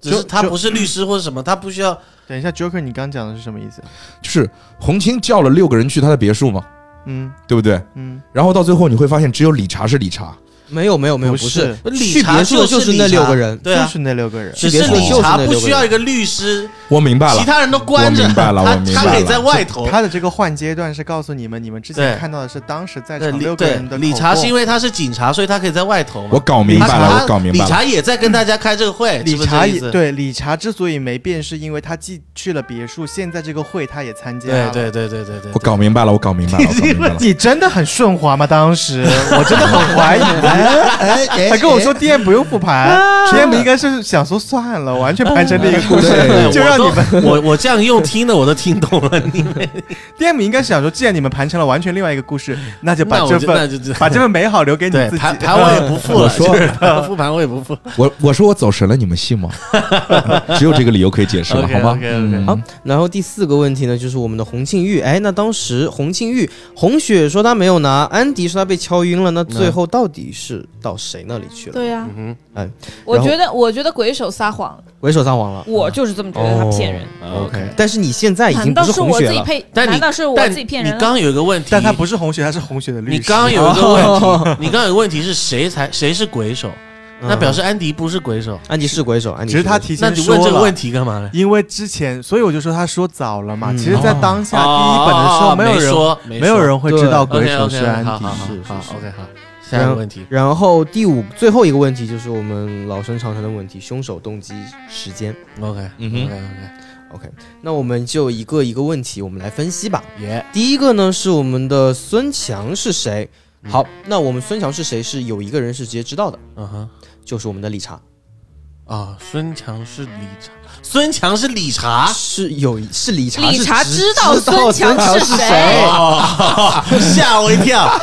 只是他不是律师或者什么，他不需要等一下，Joker，你刚讲的是什么意思？就是红青叫了六个人去他的别墅嘛，嗯。对不对？嗯，然后到最后你会发现，只有理查是理查，没有没有没有，不不是去别墅的就是那六个人，对啊就，是那六个人。只去别墅就是是理查那六个人不需要一个律师，我明白了其，他人都关着，明白了他我明白了他可以在外头。他的这个换阶段是告诉你们，你们之前看到的是当时在理场六个人的理查是因为为他是警察，所以他可以在外头嘛。我搞明白了，我搞明白了。理查也在跟大家开这个会，理查对理查之所以没变，是因为他既去了别墅，现在这个会他也参加了。对对对对对对，我搞明白了，我搞明白了，我搞明白了。[laughs] 你真的很顺滑吗？当时我真的很怀疑。哎哎他跟我说 DM 不用复盘，DM 应该是想说算了，完全盘成了一个故事，就让你们们我我这样用听的我都听懂了，你们。[laughs] DM 应该是想说，既然你们盘成了完全另外一个故事，那就把这份把这份美好留给你对自己。盘 [laughs] 盘我也不复了，说就是复盘我也不复。我我说我走神了，你们信吗？[laughs] 只有这个理由可以解释了，好吗？好，然后第四个问题呢，就是我们的洪庆玉。哎，那当时洪庆玉，红雪说他没有拿，安迪说他被敲晕了，那最后到底是到谁那里去了？对呀、嗯哎我觉得我觉得鬼手撒谎，鬼手撒谎了。我就是这么觉得他骗人。哼，OK。但是你现在已经不是红血了，我自己配？但你难道是我但自己骗人？你刚刚有一个问题，但他不是红血，他是红血的律师。你刚 [laughs] 刚有一个问题，你刚刚有个问题是谁才谁是鬼手？那表示示安迪不是鬼手，安迪是鬼手，安迪只是他提前那你问说了这个问题干嘛呢？因为之前，所以我就说他说早了嘛。嗯其实，在当下第哦一本的时候，没有人说，没有人会知道鬼手是安迪。好好好是是 OK 好，下一个问题，然后第五最后一个问题就是我们老生常谈的问题：凶手、动机、时间。OK 嗯哼 OK OK，那我们就一个一个问题，我们来分析吧。耶，第一个呢是我们的孙强是谁？好，那我们孙强是谁？是有一个人是直接知道的，嗯哼。就是我们的理查，啊，孙强是理查，孙强是理查，是有是理查，理查知道孙强是谁谁？哦，吓我一跳。[laughs]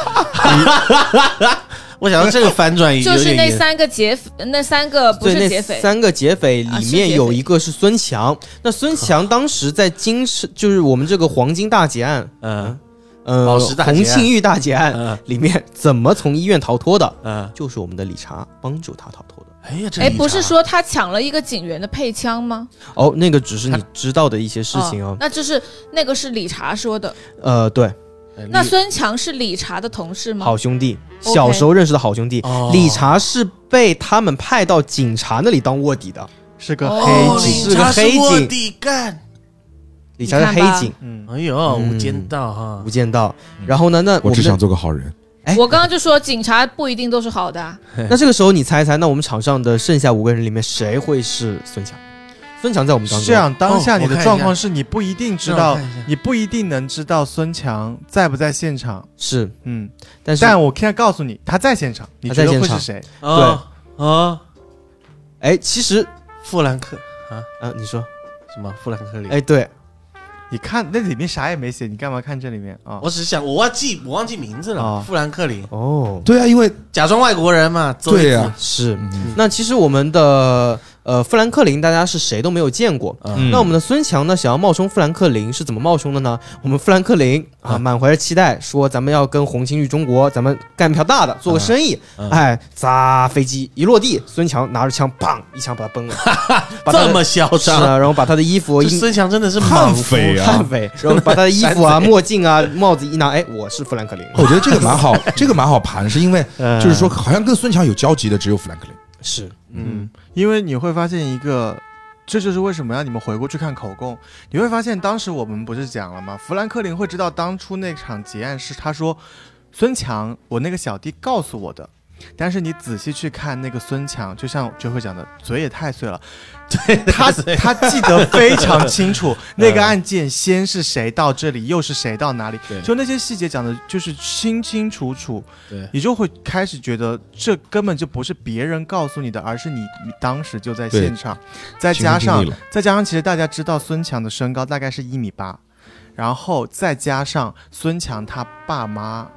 我想到这个反转有就是那三个劫匪，那三个不是劫匪，三个劫匪里面有一个是孙强。那孙强当时在金市，就是我们这个黄金大劫案，嗯呃，宝石大劫案洪庆玉大劫案嗯里面怎么从医院逃脱的？嗯，就是我们的理查帮助他逃脱的。哎呀，这哎，不是说他抢了一个警员的配枪吗？哦，那个只是你知道的一些事情哦。那就是那个是理查说的。呃，对，哎那孙强是理查的同事吗？好兄弟，小时候认识的好兄弟。哦理查是被他们派到警察那里当卧底的，是个哦黑警。是个黑警卧底干，理查是黑警，嗯，哎呦，嗯无间道哈无，间道。然后呢，那我我只想做个好人。哎我刚刚就说警察不一定都是好的啊。那这个时候你猜一猜，那我们场上的剩下五个人里面谁会是孙强？孙强在我们当中。是这样，当下你的状况是你不一定知道你不一定能知道孙强在不在现场。是，嗯，但是但我现在告诉你，他在现场，你觉得他在现场。会是谁？哦。哦，哎，其实富兰克啊？啊，你说，什么？富兰克林？哎，对，你看那里面啥也没写，你干嘛看这里面？啊？我只是想，我忘记我忘记名字了，哦富兰克林，哦，对啊，因为假装外国人嘛，对呀次。是。嗯。那其实我们的呃富兰克林，大家是谁都没有见过。嗯那我们的孙强呢，想要冒充富兰克林是怎么冒充的呢？我们富兰克林啊，啊满怀着期待说，咱们要跟红星域中国，咱们干票大的，做个生意。嗯哎，砸飞机一落地，孙强拿着枪，砰一枪把他崩了，[laughs] 这么嚣张，啊，然后把他的衣服孙强真的是悍匪啊悍匪，[laughs] 然后把他的衣服啊、[laughs] 墨镜啊、帽子一拿，哎，我是富兰克林，我觉得这个蛮好，这个蛮好盘，是因为呃就是说，好像跟孙强有交集的只有富兰克林。是嗯，因为你会发现一个，这就是为什么让你们回过去看口供，你会发现当时我们不是讲了吗？富兰克林会知道当初那场劫案是他说孙强，我那个小弟告诉我的。但是你仔细去看那个孙强，就像就会讲的，嘴也太碎了。对 [laughs] 他他记得非常清楚，那个案件先是谁到这里，又是谁到哪里，就那些细节讲的就是清清楚楚。对，你就会开始觉得这根本就不是别人告诉你的，而是你你当时就在现场，再加上再加上，其实大家知道孙强的身高大概是一米八，然后再加上孙强他爸妈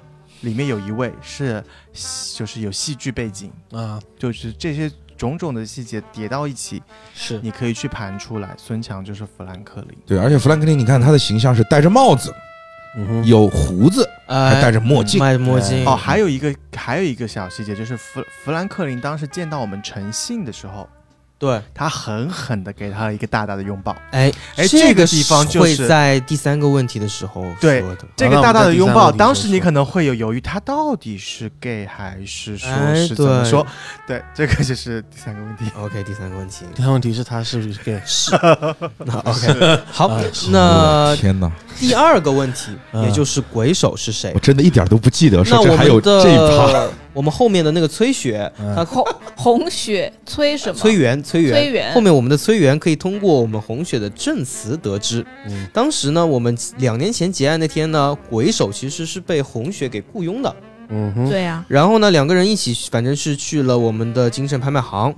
里面有一位是就是有戏剧背景，啊，就是这些种种的细节叠到一起，是。你可以去盘出来，孙强就是富兰克林。对，而且富兰克林，你看他的形象是戴着帽子，嗯有胡子，还戴着墨镜。戴着墨镜。哦，还有一个还有一个小细节，就是弗弗兰克林当时见到我们诚信的时候，对，他狠狠的给他了一个大大的拥抱。哎哎这这个地方就是会在第三个问题的时候对说的。这个大大的拥抱，当时你可能会有犹豫，他到底是 gay 还是说哎是怎么对说？对，这个就是第三个问题。OK，第三个问题第三个问题是他是不是 gay？是 [laughs] 那 OK 好啊，那天哪，第二个问题，嗯也就是鬼手是谁我？真的一点都不记得，那我说这还有这一趴。的我们后面的那个崔雪，嗯。他红红雪崔什么？崔元，崔元，崔元后面我们的崔元可以通过我们红雪的证词得知，嗯。当时呢，我们两年前结案那天呢，鬼手其实是被红雪给雇佣的。嗯哼，对呀、然后呢，两个人一起，反正是去了我们的金盛拍卖行。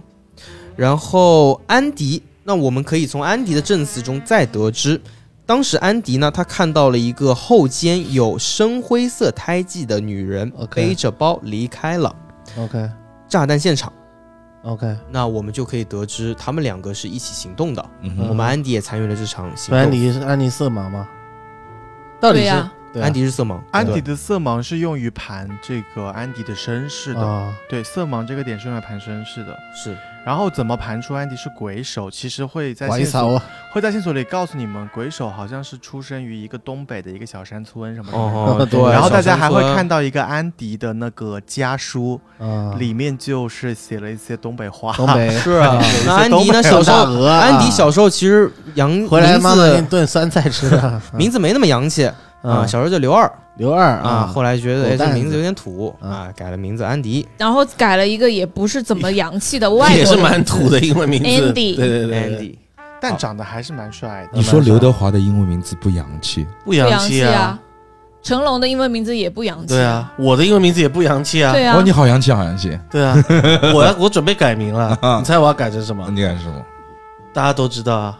然后安迪，那我们可以从安迪的证词中再得知，当时安迪呢，他看到了一个后肩有深灰色胎记的女人 OK 背着包离开了。OK 炸弹现场。OK，那我们就可以得知，他们两个是一起行动的。嗯嗯我们安迪也参与了这场行动。安动。迪是安迪色盲吗？到底是对呀。对啊。安迪是色盲，安迪的色盲是用于盘这个安迪的身世的，啊，对，色盲这个点是用来盘身世的。是然后怎么盘出安迪是鬼手？其实会在线索会在线索里告诉你们，鬼手好像是出生于一个东北的一个小山村什么什么。哦，[laughs] 对然后大家还会看到一个安迪的那个家书，啊，里面就是写了一些东北话。东北 [laughs] 是 [laughs] 安迪呢？小时候，啊，安迪小时候其实洋回来名妈妈给你字炖酸菜吃啊，名字没那么洋气啊，啊小时候叫刘二刘二啊，啊，后来觉得哎这名字有点土啊啊，改了名字安迪然后改了一个也不是怎么洋气的外国也是蛮土的英文名字 Andy 对对对对，Andy。但长得还是蛮帅的你。说刘德华的英文名字不洋气？不洋气啊啊，。成龙的英文名字也不洋气。对啊，我的英文名字也不洋气啊。对啊哦，，你好洋气，好洋气。对啊，[laughs] 我要我准备改名了，你猜我要改成什么？你改成什么？大家都知道啊，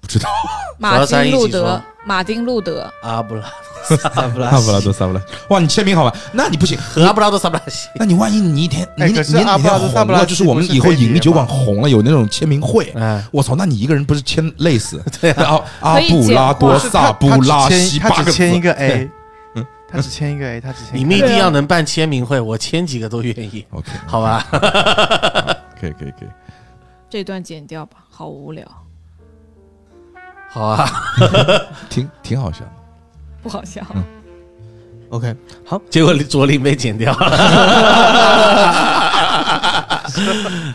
不知道。马丁路德马丁路德，阿布拉 [laughs] 萨布拉萨布拉多，萨布拉。哇，你签名好吧？那你不行，和阿布拉多萨布拉西。那你万一你一天，你哎你你你可是阿布拉多红萨布拉了，就是我们以后引力酒馆红了，有那种签名会。哎，我操，那你一个人不是签累死？[laughs] 对啊，啊，阿可以布拉多萨布拉西他八个字。只签一个 A，他只签一个 A，他只签你们一定要能办签名会，我签几个都愿意，[laughs] OK，好吧？可以可以可以。这段剪掉吧，好无聊，好啊，[laughs] 挺挺好笑的。不好笑。OK，好结果左林被剪掉了。[laughs]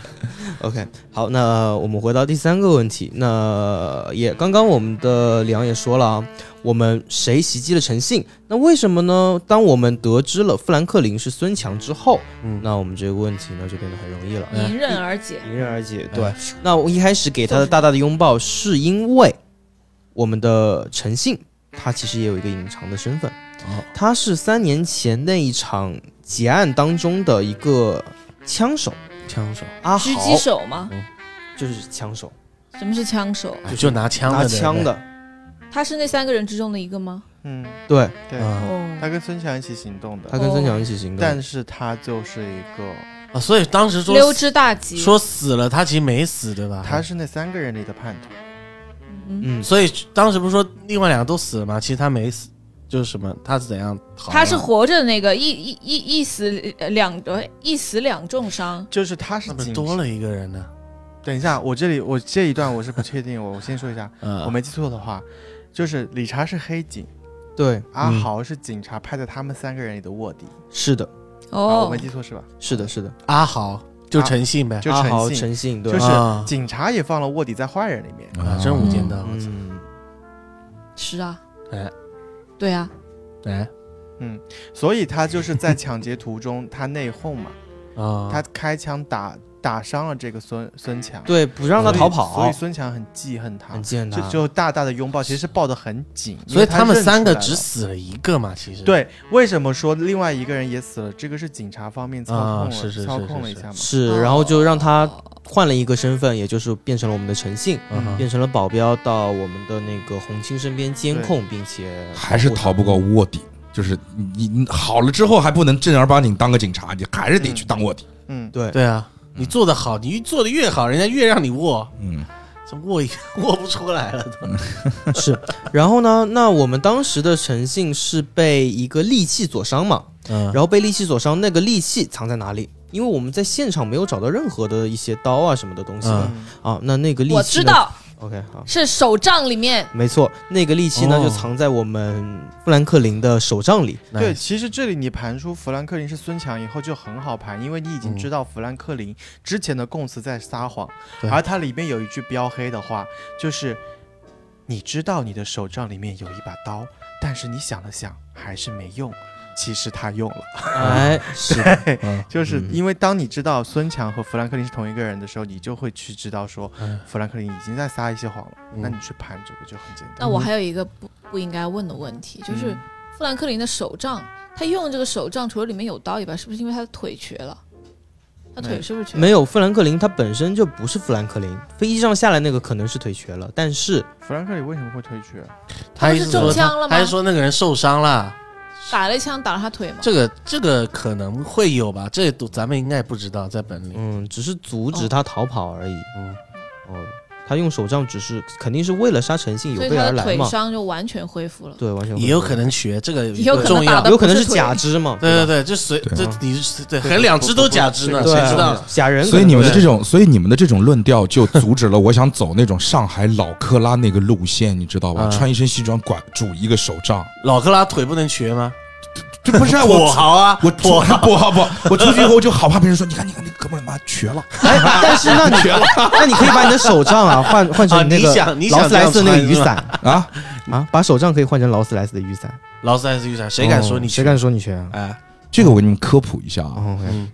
OK，好，那我们回到第三个问题。那也刚刚我们的梁也说了啊，我们谁袭击了陈信？那为什么呢？当我们得知了富兰克林是孙强之后，嗯，那我们这个问题呢就变得很容易了，嗯迎刃而解。迎刃而解。对对，那我一开始给他的大大的拥抱，是因为我们的陈信他其实也有一个隐藏的身份，哦。他是三年前那一场劫案当中的一个枪手。枪手。阿豪。狙，击手吗？就是枪手，什么是枪手？就就拿枪的拿枪的，他是那三个人之中的一个吗？嗯，对。对，他跟孙强一起行动的，他跟孙强一起行动，但是他就是一个，啊，所以当时说溜之大吉。说死了，他其实没死，对吧？他是那三个人里的叛徒。嗯，嗯，所以当时不是说另外两个都死了吗？其实他没死，就是什么，他是怎样逃？他是活着的那个一一一一死两呃一死两重伤。就是他是那不是警多了一个人呢？等一下，我这里我这一段我是不确定，我我先说一下，[laughs] 嗯，我没记错的话，就是理查是黑警，对，阿嗯豪是警察派在他们三个人里的卧底。是的，哦，我哦没，记错是吧？是的，是的，阿豪就诚信呗，就、诚信，诚信，对，就是啊。警察也放了卧底在坏人里面。啊，真无间道！嗯，是啊，哎。对啊，哎。嗯所以他就是在抢劫途中，他内讧嘛，啊，他开枪打打伤了这个孙孙强，对，不让他逃跑。所以跑，孙强很记恨他。很，记恨他，就就大大的拥抱，其实是抱得很紧，所以他们三个只死了一个嘛，其实。对，为什么说另外一个人也死了？这个是警察方面操控了，啊是是是操控了一下嘛。是，然后就让他换了一个身份，也就是变成了我们的诚信，嗯。变成了保镖，到我们的那个红青身边监控，并且还是逃不过卧底。就是你你好了之后还不能正儿八经当个警察，你还是得去当卧底。嗯，对。对啊，你做的好，你做的越好，人家越让你握，嗯，这握也 [laughs] 握不出来了都。[laughs] 是。然后呢，那我们当时的诚信是被一个利器所伤嘛，嗯。然后被利器所伤，那个利器藏在哪里？因为我们在现场没有找到任何的一些刀啊什么的东西的、嗯。啊，那那个利器我呢知道 OK 好。是手杖里面，没错，那个利器呢、哦。就藏在我们富兰克林的手杖里。对，其实这里你盘出富兰克林是孙强以后就很好盘，因为你已经知道富兰克林之前的供词在撒谎，对。而它里面有一句标黑的话，就是你知道你的手杖里面有一把刀，但是你想了想还是没用，其实他用了。哎，[laughs] 是，嗯就是嗯因为当你知道孙强和富兰克林是同一个人的时候，你就会去知道说嗯富兰克林已经在撒一些谎了，嗯那你去盘这个就很简单。那我还有一个不不应该问的问题，就是嗯富兰克林的手杖，他用这个手杖除了里面有刀以外，是不是因为他的腿瘸了？他腿是不是瘸？没有富兰克林，他本身就不是富兰克林，飞机上下来那个可能是腿瘸了，但是富兰克林为什么会腿瘸？他不是中枪了吗还是说那个人受伤了？打了一枪打了他腿吗？这个这个可能会有吧，这都咱们应该不知道，在本里。嗯，只是阻止他逃跑而已。嗯，哦，他用手杖只是肯定是为了杀陈信有所以他的腿备而来嘛。伤就完全恢复了。对，完全也有可能瘸，这个也 [laughs] 有可能重要打的。有可能是假肢嘛。对对对，这随这啊你是对，可能两只都假肢呢，对谁知道？假人。所以你们的这种，所以你们的这种论调就阻止了我想走那种上海老克拉那个路线，你知道吧？嗯穿一身西装，管住一个手杖，老克拉腿不能瘸吗？这不是啊 [laughs] 跛我。豪啊，我 [laughs] 跛豪。不好不好，我出去以后我就好怕别人说，你看你看那哥们儿妈瘸了，[laughs] 哎，但是那你那你可以把你的手杖啊换换成啊那个劳斯莱斯那个雨伞啊，啊，把手杖可以换成劳斯莱斯的雨伞。劳斯莱斯雨伞，谁敢说你谁敢说你瘸啊？哎，这个我给你们科普一下啊，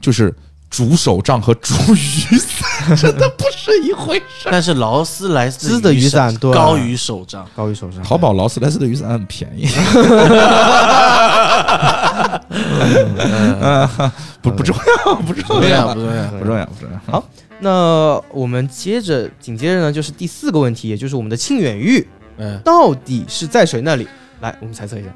就是主手杖和主雨伞 [laughs] 真的不是一回事。但是劳斯莱斯斯的雨伞对高于手杖，高于手杖。淘宝劳斯莱斯的雨伞很便宜，呃，不不重要，不重要要，不重要。不重要，不重要。好那我们接着紧接着呢，就是第四个问题，也就是我们的庆远玉嗯，到底是在谁那里？来，我们猜测一下。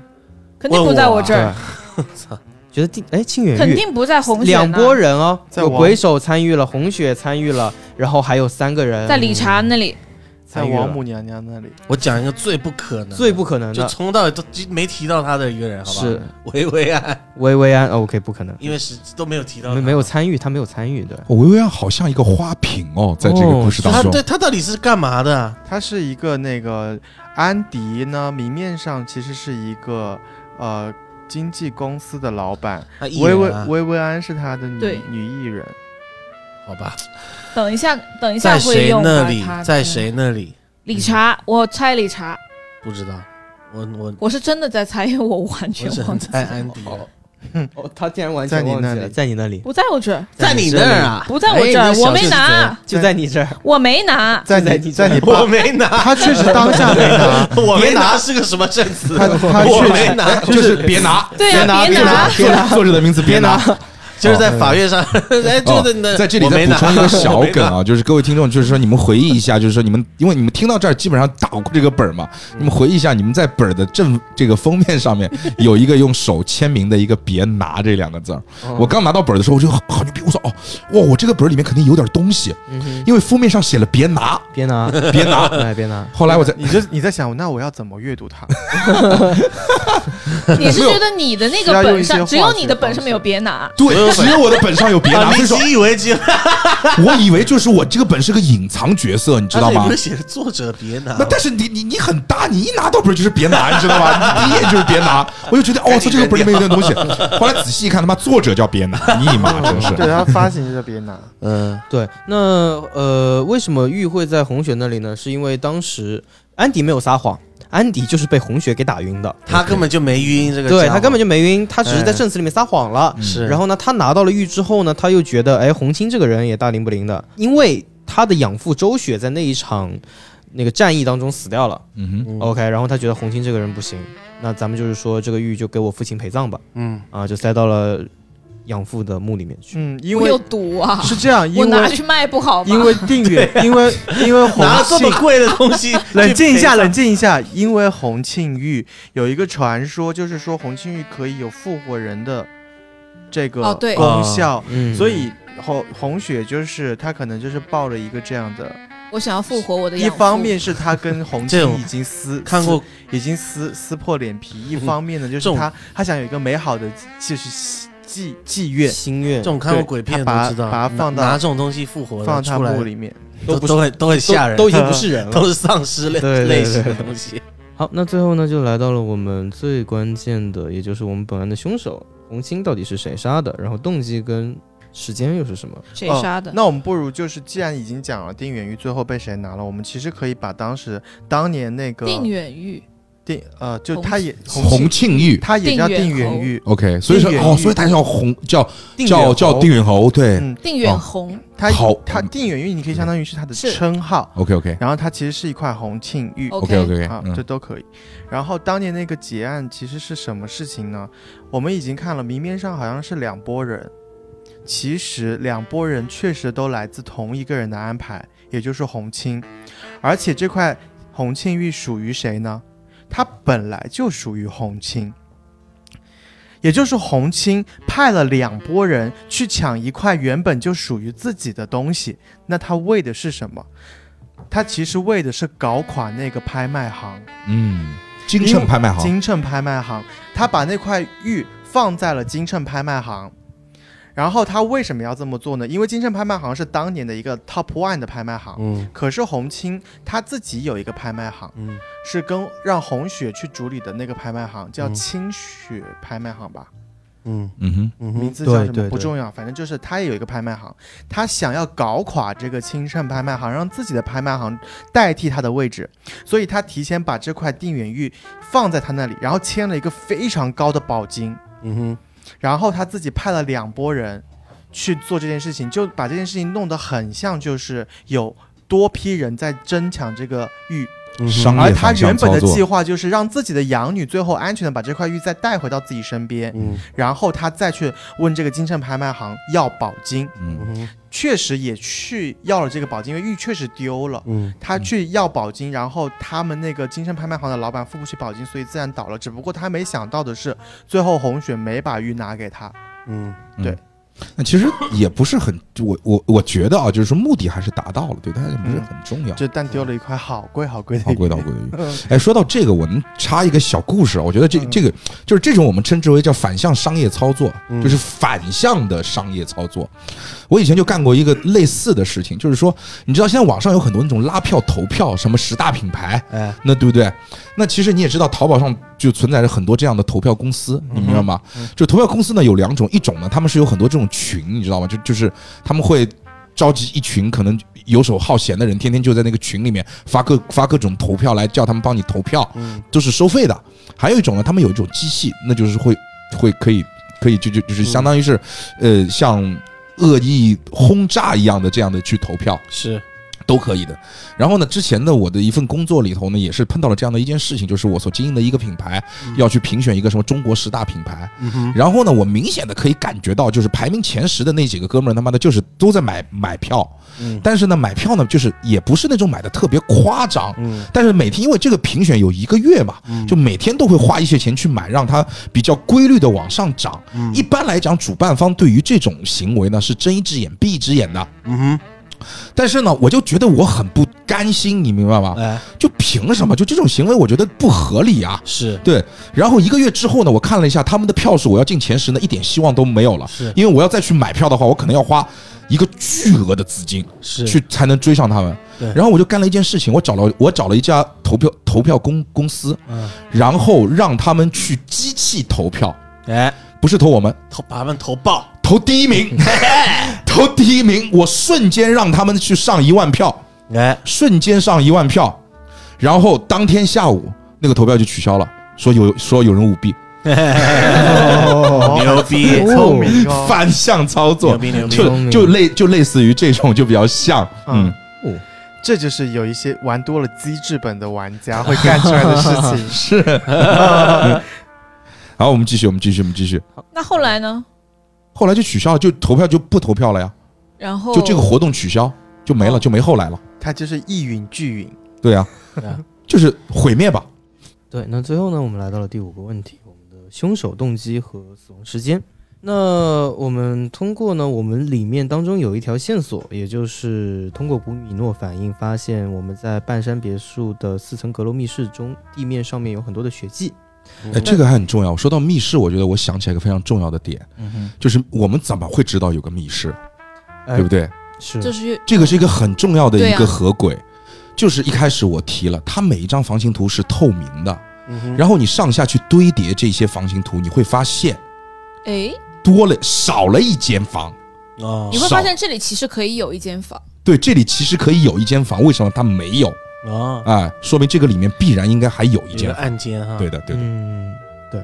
肯定不在我这儿，对，觉得定哎庆远玉肯定不在红雪两那拨人哦，在有鬼手参与了，红雪参与了，然后还有三个人。在理查那里。在王母娘娘那里，我讲一个最不可能，最不可能就的从头到尾都没提到他的一个人，好吧？是。薇薇安，薇薇安哦，OK 不可能，因为是都没有提到，没没有参与，他没有参与对。薇薇安好像一个花瓶哦，在这个故事当中。他对，他到底是干嘛的？他是一个那个安迪呢，明面上其实是一个呃经纪公司的老板，薇薇薇薇安是他的女女艺人，好吧，等一下，等一下在谁会用那里？到他？在？谁那里？理查，我猜理查，不知道，我我。我是真的在猜，因为我完全忘记了。猜安迪了，[laughs] 哦，他竟然完全忘记了。在你那里，在你那里，不在我这儿，在你那儿啊？不在我这儿，哎我没拿，就在你这儿。我没拿。在在你你在你我，没拿，他确实当下没拿，[laughs] 我没拿是个什么证词？他他我确实没拿，就是别拿，对呀，拿别别拿。[laughs] 作者的名字别拿。就是在法院上，[laughs] 哎，就在这里没拿再补充一个小梗啊，就是各位听众，就是说你们回忆一下，就是说你们，因为你们听到这儿基本上打过这个本儿嘛，你们回忆一下，你们在本儿的正这个封面上面有一个用手签名的一个“别拿”这两个字儿。我刚拿到本儿的时候，我就好好牛逼，我说哦，哇，我这个本儿里面肯定有点东西，因为封面上写了“别拿别拿，”，别拿。[laughs] 哎，别拿。后来我在你就你在想，那我要怎么阅读它？[laughs] 你是觉得你的那个本上只有你的本上面有别拿？对，只有我的本上有“别拿”，啊，你所以为只有 [laughs] 我以为就是我这个本是个隐藏角色，你知道吗不是？写的作者别拿那，但是你你你很大，你一拿到本儿就是别拿，你知道吗？你第一眼就是别拿，我就觉得哦，操，这个本儿里面有点东西。后来仔细一看，他妈作者叫别拿，你妈真是。对，他发行就别拿。[laughs] 嗯，对，那呃，为什么玉会在红雪那里呢？是因为当时安迪没有撒谎，安迪就是被红雪给打晕的。他根本就没晕这个，对他根本就没晕，他只是在哎证词里面撒谎了。是，然后呢，他拿到了玉之后呢，他又觉得，哎，红青这个人也大灵不灵的，因为他的养父周雪在那一场那个战役当中死掉了。嗯哼，嗯 OK，然后他觉得红青这个人不行，那咱们就是说这个玉就给我父亲陪葬吧，嗯，啊，就塞到了养父的墓里面去。嗯，因为有毒啊！是这样，我因为拿去卖不好吗？因为定远，[laughs] 因为因为洪拿了这庆么贵的东西，[laughs] 冷静一下，冷静，一下，因为洪庆玉有一个传说，就是说洪庆玉可以有复活人的这个哦对功效，嗯所以红红雪就是他可能就是抱了一个这样的，我想要复活我的一养父方面是他跟洪这种庆已经撕 [laughs] 看过已经撕撕破脸皮，一嗯方面呢就是种他他想有一个美好的就是妓妓院，心愿这种看过鬼片把都知道，把它放到拿拿这种东西复活放到出来里面。都都不是都会都会吓人，都都已经 [laughs] 不是人了。都是丧尸类类型的东西。[laughs] 好，那最后呢，就来到了我们最关键的，也就是我们本案的凶手红青到底是谁杀的，然后动机跟时间又是什么？谁杀的？那我们不如就是，既然已经讲了定远玉最后被谁拿了，我们其实可以把当时当年那个定远玉，定呃，就他也洪庆玉他也叫定远玉，，OK，所以说哦，所以他叫洪叫定远叫叫定远侯，对嗯，定远侯，他好他定远玉，你可以相当于是他的称号，，OK OK 然后他其实是一块洪庆玉。OK OK 啊，这都可以。然后当年那个结案其实是什么事情呢？我们已经看了，明面上好像是两拨人，其实两拨人确实都来自同一个人的安排，也就是洪清。而且这块洪庆玉属于谁呢？它本来就属于红青，也就是红青派了两拨人去抢一块原本就属于自己的东西，那他为的是什么？他其实为的是搞垮那个拍卖行。嗯，金秤拍卖行，金秤拍卖行，他把那块玉放在了金秤拍卖行。然后他为什么要这么做呢？因为金盛拍卖行是当年的一个 top one 的拍卖行，嗯。可是洪青他自己有一个拍卖行，嗯。是跟让红雪去主理的那个拍卖行叫嗯。清雪拍卖行吧，嗯。嗯哼，嗯哼，名字叫什么？不重要，反正就是他也有一个拍卖行，他想要搞垮这个清盛拍卖行，让自己的拍卖行代替他的位置，所以他提前把这块定远玉放在他那里，然后签了一个非常高的保金，嗯哼，然后他自己派了两拨人去做这件事情，就把这件事情弄得很像就是有多批人在争抢这个玉，嗯而他原本的计划就是让自己的养女最后安全的把这块玉再带回到自己身边，嗯。然后他再去问这个金盛拍卖行要保金，嗯确实也去要了这个保金，因为玉确实丢了。嗯他去要保金，然后他们那个金山拍卖行的老板付不起保金，所以自然倒了。只不过他没想到的是，最后红雪没把玉拿给他。嗯对嗯那其实也不是很，我我我觉得啊，就是说目的还是达到了，对，但是不是很重要。就但丢了一块好贵好贵的玉，好贵好贵的玉。嗯哎，说到这个，我能插一个小故事啊。我觉得这嗯这个就是这种我们称之为叫反向商业操作，嗯就是反向的商业操作。我以前就干过一个类似的事情，就是说，你知道现在网上有很多那种拉票投票，什么十大品牌，哎那对不对？那其实你也知道，淘宝上就存在着很多这样的投票公司，你明白吗？就投票公司呢有两种，一种呢他们是有很多这种群，你知道吗？就就是他们会召集一群可能游手好闲的人，天天就在那个群里面发各发各种投票来叫他们帮你投票，嗯都是收费的。还有一种呢，他们有一种机器，那就是会会可以可以就就就是相当于是，呃，像恶意轰炸一样的这样的去投票。是都可以的。然后呢，之前的我的一份工作里头呢，也是碰到了这样的一件事情，就是我所经营的一个品牌要去评选一个什么中国十大品牌。然后呢，我明显的可以感觉到，就是排名前十的那几个哥们儿，他妈的就是都在买买票。嗯但是呢，买票呢，就是也不是那种买的特别夸张。嗯但是每天因为这个评选有一个月嘛，嗯就每天都会花一些钱去买，让它比较规律的往上涨。嗯一般来讲，主办方对于这种行为呢是睁一只眼闭一只眼的。嗯哼但是呢，我就觉得我很不甘心，你明白吗？哎。就凭什么？就这种行为，我觉得不合理啊。是。对，然后一个月之后呢，我看了一下他们的票数，我要进前十呢，一点希望都没有了。是。因为我要再去买票的话，我可能要花一个巨额的资金是。去才能追上他们。对。然后我就干了一件事情，我找了我找了一家投票投票公公司，嗯。然后让他们去机器投票，哎。不是投我们，投把他们投爆投第一名，[laughs] 投第一名，我瞬间让他们去上一万票。哎。瞬间上一万票，然后当天下午那个投票就取消了，说有说有人舞弊，哦 [laughs] 牛逼聪明。哦。反向操作。牛，逼牛逼。就就类就类似于这种就比较像，嗯。嗯，这就是有一些玩多了机制本的玩家会干出来的事情。[laughs] 是。好，我们继续，我们继续，我们继续。那后来呢？后来就取消了，就投票就不投票了呀，然后就这个活动取消就没了，哦就没后来了。他就是一允俱允。对呀对啊，就是毁灭吧。对，那最后呢，我们来到了第五个问题，我们的凶手动机和死亡时间。那我们通过呢，我们里面当中有一条线索，也就是通过古米诺反应发现，我们在半山别墅的四层阁楼密室中，地面上面有很多的血迹。哎，这个还很重要。说到密室，我觉得我想起来一个非常重要的点，嗯就是我们怎么会知道有个密室，哼，对不对？是这是这个是一个很重要的一个合轨，就是一开始我提了，它每一张房型图是透明的，嗯然后你上下去堆叠这些房型图，你会发现哎，多了少了一间房。哦你会发现这里其实可以有一间房，对，这里其实可以有一间房，为什么它没有？哦，啊，说明这个里面必然应该还有一一个间房。暗间哈，对的，对的。嗯，对。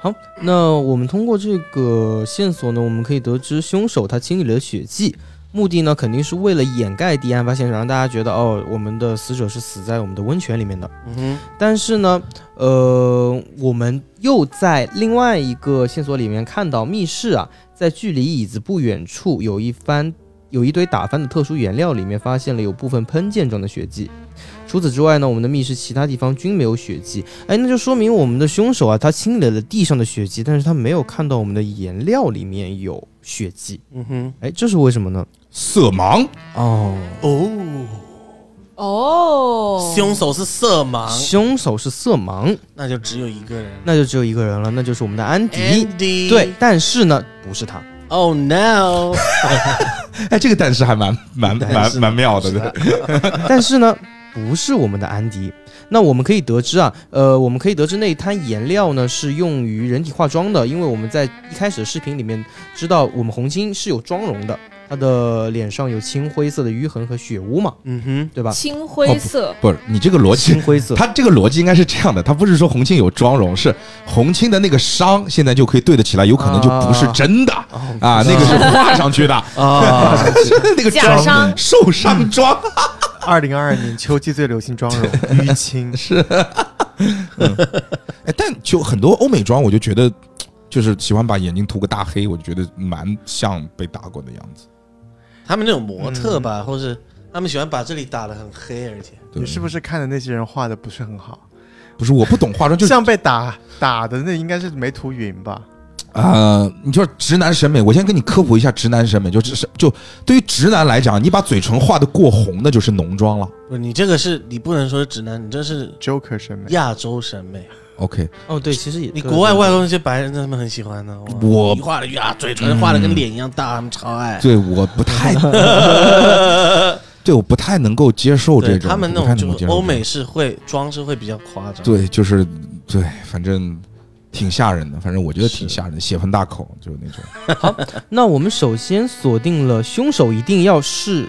好，那我们通过这个线索呢，我们可以得知凶手他清理了血迹，目的呢肯定是为了掩盖第一案发现场，让大家觉得哦，我们的死者是死在我们的温泉里面的。嗯哼，但是呢，呃，我们又在另外一个线索里面看到密室啊，在距离椅子不远处有一番有一堆打翻的特殊原料，里面发现了有部分喷溅状的血迹。除此之外呢，我们的密室其他地方均没有血迹。哎，那就说明我们的凶手啊，他清理了地上的血迹，但是他没有看到我们的颜料里面有血迹。嗯哼，哎，这是为什么呢？色盲，哦，哦，哦，凶手是色盲，凶手是色盲，那就只有一个人那就只有一个人了，那就是我们的安迪。，Andy，对，但是呢，不是他。，Oh no，[laughs] 哎，这个但是还蛮蛮蛮蛮妙的，对。[laughs] 但是呢，不是我们的安迪。那我们可以得知啊，呃，我们可以得知那一滩颜料呢是用于人体化妆的，因为我们在一开始的视频里面知道我们红青是有妆容的，她的脸上有青灰色的淤痕和血污嘛，嗯哼，对吧？青灰色，不是你这个逻辑青，灰色，他这个逻辑应该是这样的，他不是说红青有妆容，是红青的那个伤现在就可以对得起来，有可能就不是真的。哦啊，那个是画上去的，[laughs] 啊，[laughs] 那个假伤。受伤妆。二零二二年秋季最流行妆容 [laughs] 淤青是，哎，但就很多欧美妆，我就觉得就是喜欢把眼睛涂个大黑，我就觉得蛮像被打过的样子。他们那种模特吧，或是他们喜欢把这里打的很黑，而且对你是不是看的那些人画的不是很好？不是我不懂化妆，就是像被打打的那应该是没涂匀吧？呃，你就是直男审美，我先跟你科普一下直男审美，就只是就对于直男来讲，你把嘴唇画的过红，那就是浓妆了。不你这个是你不能说是直男，你这是 Joker 审美，亚洲审美。OK，哦，对，其实也你国外外国那些白人，他们很喜欢的。我你画的呀，嘴唇画的跟脸一样大，他们超爱。对我不太，[laughs] 对我不太能够接受这种，他们那种欧美是会妆是会比较夸张。，对，就是对，反正挺吓人的，反正我觉得挺吓人的，血盆大口就是那种。[laughs] 好那我们首先锁定了凶手一定要是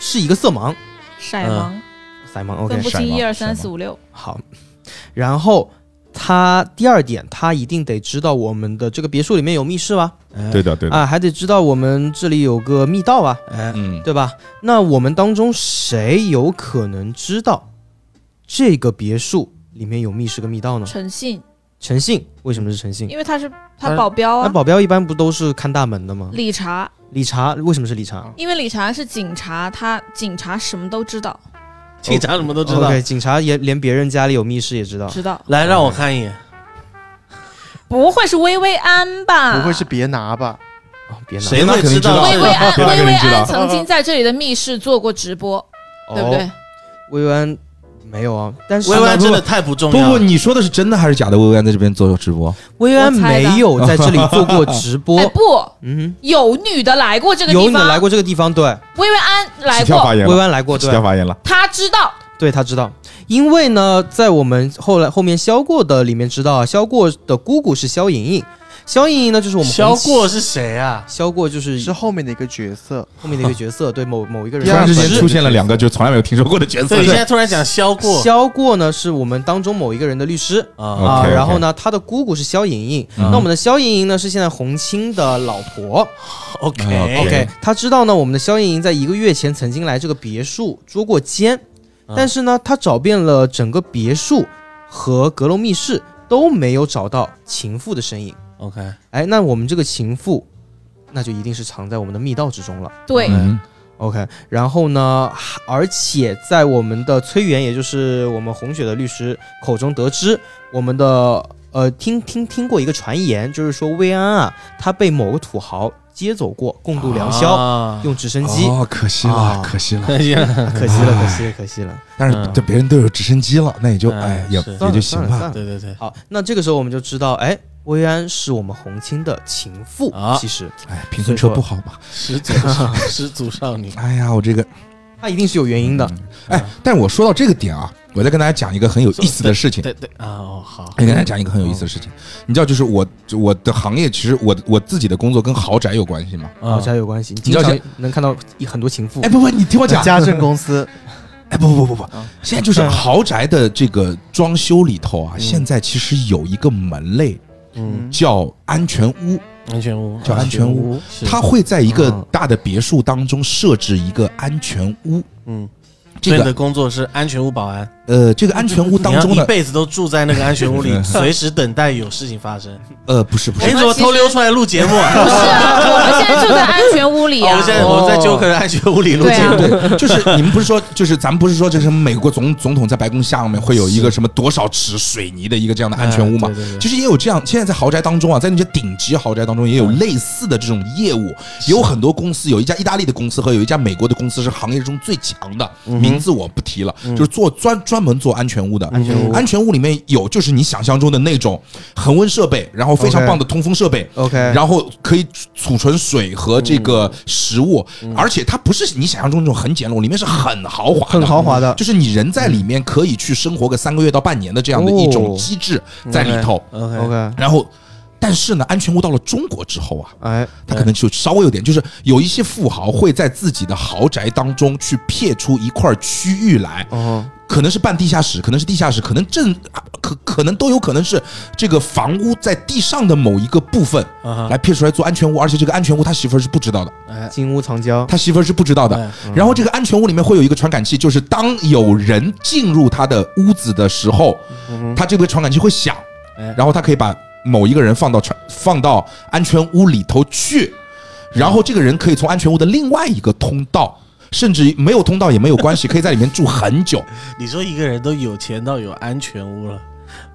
是一个色盲，色盲，色盲，OK，分不清一二三四五六，好，然后他第二点，他一定得知道我们的这个别墅里面有密室吧？对的，对的，啊，还得知道我们这里有个密道啊？哎，嗯，对吧？那我们当中谁有可能知道这个别墅里面有密室跟密道呢？诚信，诚信，为什么是诚信？因为他是他他保镖啊，那保镖一般不都是看大门的吗？理查，理查为什么是理查？因为理查是警察，他警察什么都知道，警察什么都知道。OK，警察也连别人家里有密室也知道。知道，来，让我看一眼。不会是薇薇安吧？不会是别拿吧？哦，别拿。谁会知道？薇薇安，别拿薇薇安曾经在这里的密室做过直播，对不对哦？？薇薇安没有啊，但是薇薇安真的太不重要了不不。你说的是真的还是假的？薇薇安在这边做直播，薇薇安没有在这里做过直播 [laughs] 哎，。不，嗯有女的来过这，个地方，有女的来过这个地方，对，薇薇安来过，起跳发言了，薇薇安来过，对起跳，发言了。他知道，对他知道，因为呢，在我们后来后面肖过的里面知道啊，肖过的姑姑是肖莹莹，萧莹莹呢就是我们萧过是谁啊？萧过就是是后面的一个角色，后面的一个角色，对某某一个人。突然之间出现了两个就从来没有听说过的角色。对，你，现在突然讲萧过。萧过呢是我们当中某一个人的律师。啊，然后呢，他的姑姑是萧莹莹，嗯。那我们的萧莹莹呢是现在洪青的老婆。OK 哎 OK，他知道呢，我们的萧莹莹在一个月前曾经来这个别墅捉过奸，啊但是呢，他找遍了整个别墅和阁楼密室都没有找到情妇的身影。OK，哎，那我们这个情妇，那就一定是藏在我们的密道之中了。对，嗯。OK，然后呢，而且在我们的崔源，也就是我们红雪的律师口中得知，我们的呃听听听过一个传言，就是说薇安啊，她被某个土豪接走过，共度良宵，啊。用直升机。哦，可惜了啊，可惜了。[laughs] 可惜了，可惜了，可惜了，可惜了。但是嗯。这别人都有直升机了，那也就嗯哎也是。也就行吧。算了算了。对对对，好，那这个时候我们就知道，哎，薇安是我们红青的情妇。啊其实哎，平衡车不好嘛。始祖始祖少女，哎呀，我这个他一定是有原因的。哎，但是我说到这个点啊，我再跟大家讲一个很有意思的事情。对对啊，哦好，我跟大家讲一个很有意思的事情，你知道，就是我我的行业，其实我我自己的工作跟豪宅有关系吗？啊豪宅有关系，你知道经常能看到一很多情妇哎，。不不，你听我讲，家政公司 [laughs] 哎，不不不不不啊，现在就是 [laughs] 豪宅的这个装修里头啊，嗯现在其实有一个门类嗯，叫安全屋，安全屋。叫安全屋，是。它会在一个嗯大的别墅当中设置一个安全屋。嗯，这个的工作是安全屋保安，呃，这个安全屋当中呢，一辈子都住在那个安全屋里，[laughs] 随时等待有事情发生。呃，不是不哎，是你，怎么偷溜出来录节目啊？不是啊，我们现在就在安全屋里啊。哦我们。现在我们在 Joker 的安全屋里录节目，对，就是你们不是说，就是咱们不是说，这什么美国总总统在白宫下面会有一个什么多少尺水泥的一个这样的安全屋嘛哎？对对对。其实也有这样，现在在豪宅当中啊，在那些顶级豪宅当中也有类似的这种业务，有很多公司，有一家意大利的公司和有一家美国的公司是行业中最强的，名字我不提了，就是做专专门做安全屋的。安全屋。安全屋里面有就是你想象中的那种恒温设备，然后非常棒的通风设备，OK，然后可以储存水和这个食物，嗯。而且它不是你想象中那种很简陋，里面是很豪华的，很豪华的。就是你人在里面可以去生活个三个月到半年的这样的一种机制在里头。OK，OK，然后，但是呢，安全屋到了中国之后啊，哎，他可能就稍微有点，就是有一些富豪会在自己的豪宅当中去撇出一块区域来，哦，可能是半地下室，可能是地下室，可能正啊可可能都有可能是这个房屋在地上的某一个部分来撇出来做安全屋，而且这个安全屋他媳妇儿是不知道的，哎金屋藏娇。他媳妇儿是不知道的。哎。然后这个安全屋里面会有一个传感器，就是当有人进入他的屋子的时候，他这个传感器会响哎，然后他可以把某一个人放到传放到安全屋里头去，然后这个人可以从安全屋的另外一个通道。甚至没有通道也没有关系，可以在里面住很久。[laughs] 你说一个人都有钱到有安全屋了，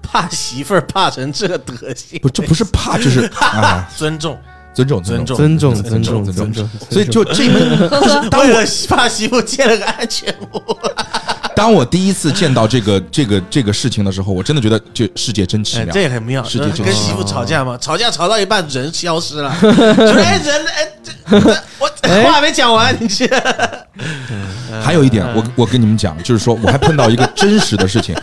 怕媳妇儿怕成这个德行，不，这不是怕，就是啊，尊重尊重尊重尊重，尊尊重，尊尊重。所以就这一门，呵呵，为了怕媳妇建了个安全屋，当我第一次见到这个 [laughs] 这个这个事情的时候，我真的觉得这世界真奇哎，妙这。也很妙。世界跟媳妇吵架嘛，吵架吵到一半人消失了，说 [laughs] 哎人哎这这我 [laughs] 话还没讲完，你去还有一点，我我跟你们讲，就是说我还碰到一个真实的事情。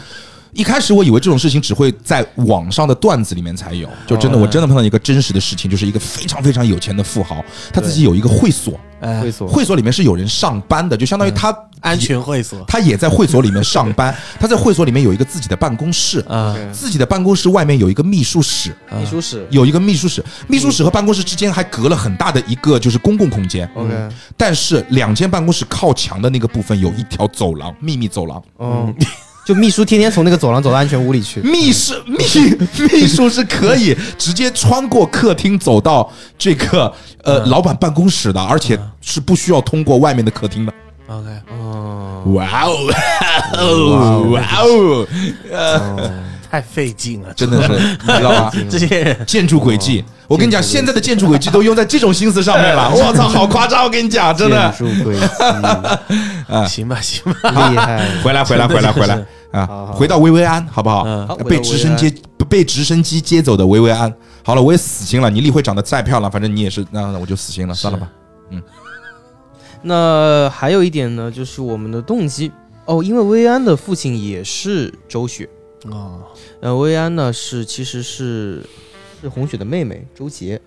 一开始我以为这种事情只会在网上的段子里面才有，就真的我真的碰到一个真实的事情，就是一个非常非常有钱的富豪，他自己有一个会所，哎。会所。会所里面是有人上班的，就相当于他安全会所他也在会所里面上班，[laughs] [laughs] 他在会所里面有一个自己的办公室，啊，自己的办公室外面有一个秘书室，秘书室。有一个秘书室，秘书室和办公室之间还隔了很大的一个就是公共空间，OK，但是两间办公室靠墙的那个部分有一条走廊，秘密走廊。哦，[laughs] 就秘书天天从那个走廊走到安全屋里去。秘书秘秘书是可以直接穿过客厅走到这个呃老板办公室的，而且是不需要通过外面的客厅的。OK，哦，哇哦，哇哦，太费劲了，真的是，你知道吗？[laughs] 这些人。建筑轨迹，我跟你讲，现在的建筑轨迹都用在这种心思上面了。[laughs] 我操，好夸张！我跟你讲，真的。建筑轨迹。[laughs] 行吧行吧，厉害。回来，回来，回来，回来啊！回到薇薇安，好不好？被直升机被直升机接走的薇薇安。好了，我也死心了。你例会长得再漂亮，反正你也是，那那我就死心了，算了吧。嗯 [laughs] 那还有一点呢，就是我们的动机哦，因为薇安的父亲也是周雪，啊，呃，薇安呢是其实是是红雪的妹妹周杰，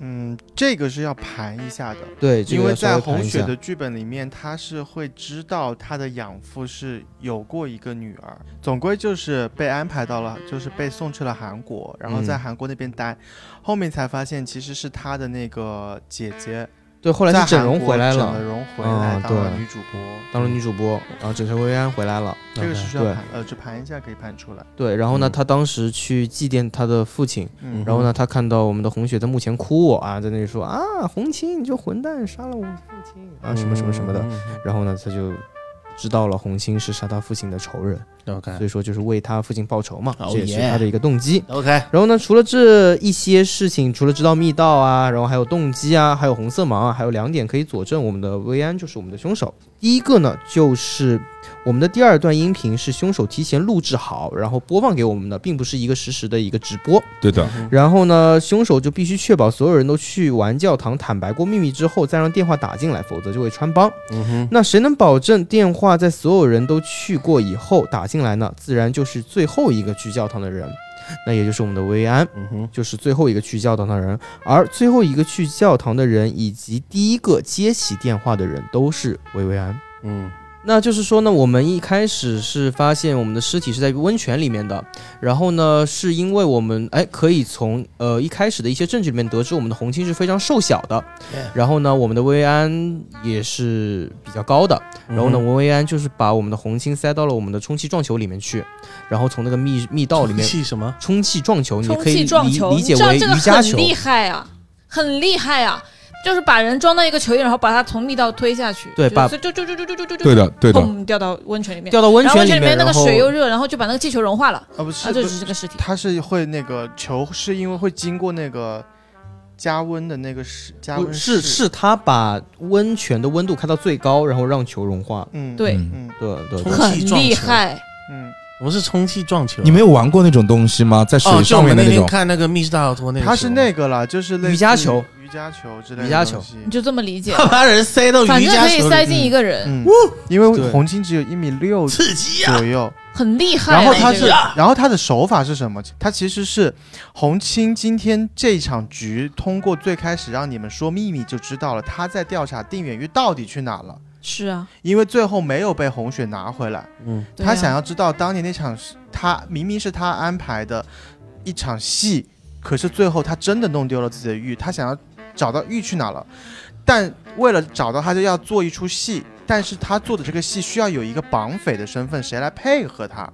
嗯，这个是要盘一下的，对，这个因为在红雪的剧本里面，他是会知道他的养父是有过一个女儿，总归就是被安排到了，就是被送去了韩国，然后在嗯。韩国那边待，后面才发现其实是他的那个姐姐对，后来在是整容回来整了整，容回来嗯当了女主播，当了女主播，然后整成薇安回来了，这个是需要对盘，呃，只盘一下可以盘出来。对，然后呢，嗯他当时去祭奠他的父亲，嗯，然后呢，他看到我们的红雪在墓前哭啊，在那里说啊，红青你这混蛋杀了我父亲啊，什么什么什么的，嗯，然后呢，他就知道了红星是杀他父亲的仇人，OK 所以说就是为他父亲报仇嘛，Oh 这也是他的一个动机。OK，然后呢，除了这一些事情，除了知道密道啊，然后还有动机啊，还有红色盲啊，还有两点可以佐证我们的薇安就是我们的凶手。第一个呢，就是我们的第二段音频是凶手提前录制好，然后播放给我们的，并不是一个实时的一个直播。对的，然后呢，凶手就必须确保所有人都去完教堂坦白过秘密之后，再让电话打进来，否则就会穿帮。嗯哼，那谁能保证电话在所有人都去过以后打进来呢？自然就是最后一个去教堂的人，那也就是我们的薇安，嗯哼，就是最后一个去教堂的人。而最后一个去教堂的人以及第一个接起电话的人都是薇薇安。嗯那就是说呢，我们一开始是发现我们的尸体是在温泉里面的，然后呢，是因为我们哎可以从呃一开始的一些证据里面得知我们的红青是非常瘦小的然后呢，我们的薇安也是比较高的，然后呢，嗯薇安就是把我们的红青塞到了我们的充气撞球里面去，然后从那个密密道里面气什么？充气撞球，你可以理理解为瑜伽球，很厉害啊，很厉害啊，就是把人装到一个球里，然后把他从密道推下去，对把就就就就就就就就对的，对的。砰掉到温泉里面，掉到温然后温泉里面，那个水又热，然后就把那个气球融化了，啊不是，啊，这不只是这个尸体。它是会那个球是因为会经过那个加温的那个是加温是，是他把温泉的温度开到最高，然后让球融化。嗯对嗯嗯对对，很厉害，嗯，我们是充气撞球。你没有玩过那种东西吗？在水哦，就我们那天上面的那种，看那个密室大逃脱那个，它是那个啦，就是类似瑜伽球、瑜伽球之类的瑜伽球。东西你就这么理解，他把人塞到反瑜伽正可以塞球里进一个人，嗯，因为对红青只有一米六刺激！左右，很厉害啊。然后他是，然后他的手法是什么？他其实是红青今天这场局通过最开始让你们说秘密就知道了，他在调查定远玉到底去哪了，是啊，因为最后没有被红雪拿回来。嗯。他想要知道当年那场是他明明是他安排的一场戏，可是最后他真的弄丢了自己的玉，他想要找到玉去哪了，但为了找到他就要做一出戏，但是他做的这个戏需要有一个绑匪的身份，谁来配合他？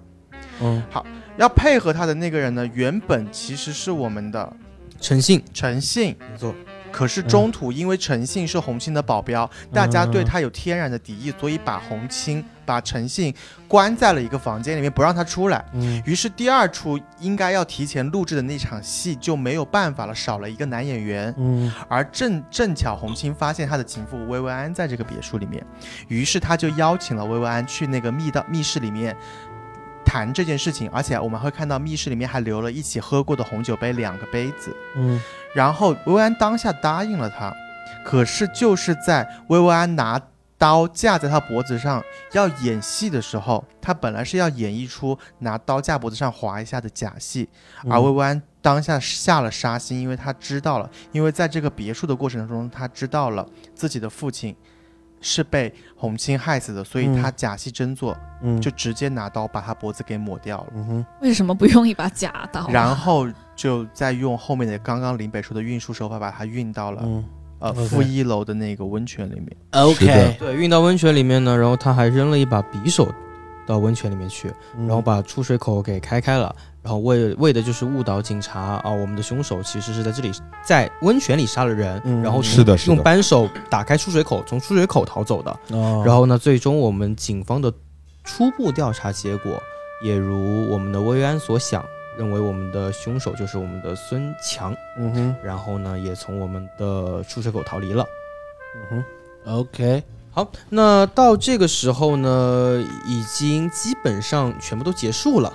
嗯。好要配合他的那个人呢，原本其实是我们的诚信，诚信，没错，可是中途因为陈信是红青的保镖，大家对他有天然的敌意，所以把红青把陈信关在了一个房间里面，不让他出来。嗯于是第二出应该要提前录制的那场戏就没有办法了，少了一个男演员。嗯而正正巧红青发现他的情妇薇薇安在这个别墅里面，于是他就邀请了薇薇安去那个密道密室里面谈这件事情，而且我们会看到密室里面还留了一起喝过的红酒杯两个杯子。嗯然后薇薇安当下答应了他，可是就是在薇薇安拿刀架在他脖子上要演戏的时候，他本来是要演绎出拿刀架脖子上划一下的假戏，而薇薇安当下下了杀心，因为他知道了，因为在这个别墅的过程中，他知道了自己的父亲是被洪青害死的，所以他假戏真做，嗯。就直接拿刀把他脖子给抹掉了。嗯哼。为什么不用一把假刀？啊？然后就再用后面的刚刚林北说的运输手法把它运到了、嗯。呃负一楼的那个温泉里面。，OK，对，运到温泉里面呢，然后他还扔了一把匕首到温泉里面去，然然后把出水口给开开了，然后为为的就是误导警察啊，我们的凶手其实是在这里在温泉里杀了人，嗯。然后是的是的。用扳手打开出水口，从出水口逃走的。哦。然后呢，最终我们警方的初步调查结果也如我们的薇安所想，认为我们的凶手就是我们的孙强，嗯哼。然后呢也从我们的出水口逃离了。嗯哼，OK，好，那到这个时候呢，已经基本上全部都结束了。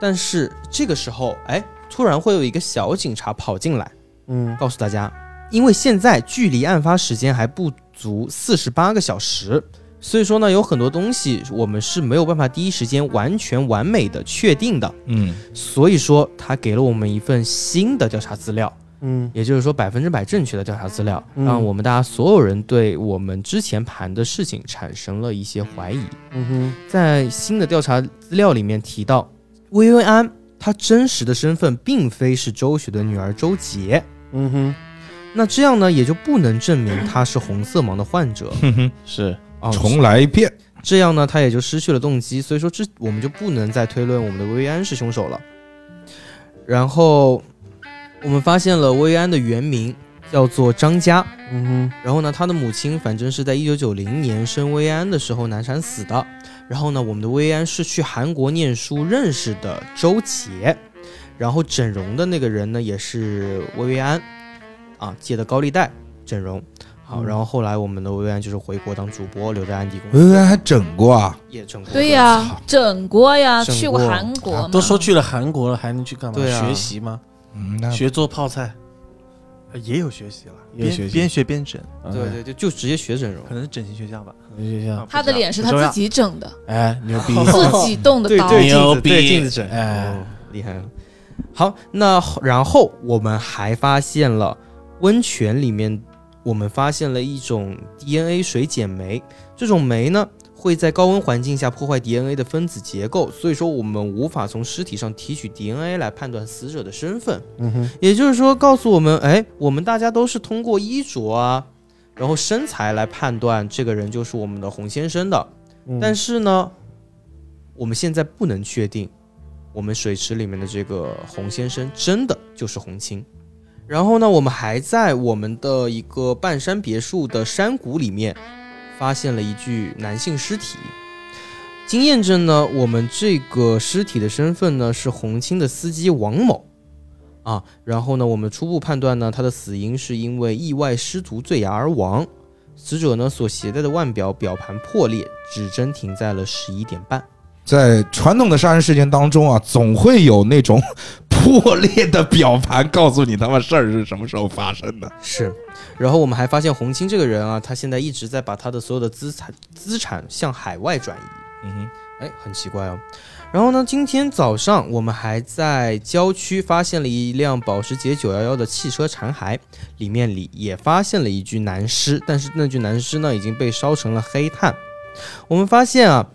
但是这个时候，哎，突然会有一个小警察跑进来，嗯。告诉大家，因为现在距离案发时间还不足四十八个小时，所以说呢，有很多东西我们是没有办法第一时间完全完美的确定的。嗯，所以说，他给了我们一份新的调查资料，嗯。也就是说百分之百正确的调查资料，嗯。让我们大家所有人对我们之前盘的事情产生了一些怀疑。嗯哼，在新的调查资料里面提到，薇薇安她真实的身份并非是周雪的女儿周杰，嗯哼，那这样呢也就不能证明她是红色盲的患者。哼哼，是，啊。重来一遍。这样呢，他也就失去了动机，所以说这我们就不能再推论我们的薇安是凶手了。然后我们发现了薇安的原名叫做张佳，嗯哼然后呢，他的母亲反正是在一九九零年生薇安的时候难产死的，然后呢，我们的薇安是去韩国念书认识的周杰，然后整容的那个人呢也是薇薇安，啊，借的高利贷整容。好，嗯然后后来我们的薇薇安就是回国当主播，留在安迪公司，薇薇安还整过啊？也整过。对呀、操整过呀，整去过过韩国嘛。都说去了韩国了，还能去干嘛？对啊学习吗？嗯，那学做泡菜。呃也有学习了，边学习边边学边整，对对对，就直接学整容可。能是整形学校吧。对，学校。他的脸是他自己整的，哎，牛逼！[laughs] 自己动的刀。对对，镜子牛逼对镜子整，哎哦，厉害了。好，那然后我们还发现了温泉里面，我们发现了一种 DNA 水解酶，这种酶呢会在高温环境下破坏 DNA 的分子结构，所以说我们无法从尸体上提取 DNA 来判断死者的身份。嗯哼，也就是说，告诉我们，哎，我们大家都是通过衣着啊，然后身材来判断这个人就是我们的洪先生的。嗯但是呢，我们现在不能确定，我们水池里面的这个洪先生真的就是洪清。然后呢，我们还在我们的一个半山别墅的山谷里面发现了一具男性尸体。经验证呢，我们这个尸体的身份呢是洪青的司机王某啊。然后呢，我们初步判断呢，他的死因是因为意外失足坠崖而亡。死者呢所携带的腕表表盘破裂，指针停在了十一点半。在传统的杀人事件当中啊，总会有那种 [laughs] 破裂的表盘，告诉你他妈事儿是什么时候发生的。是，然后我们还发现洪青这个人啊，他现在一直在把他的所有的资产资产向海外转移。嗯哼，哎，很奇怪哦。然后呢，今天早上我们还在郊区发现了一辆保时捷911的汽车残骸，里面里也发现了一具男尸，但是那具男尸呢已经被烧成了黑炭。我们发现啊，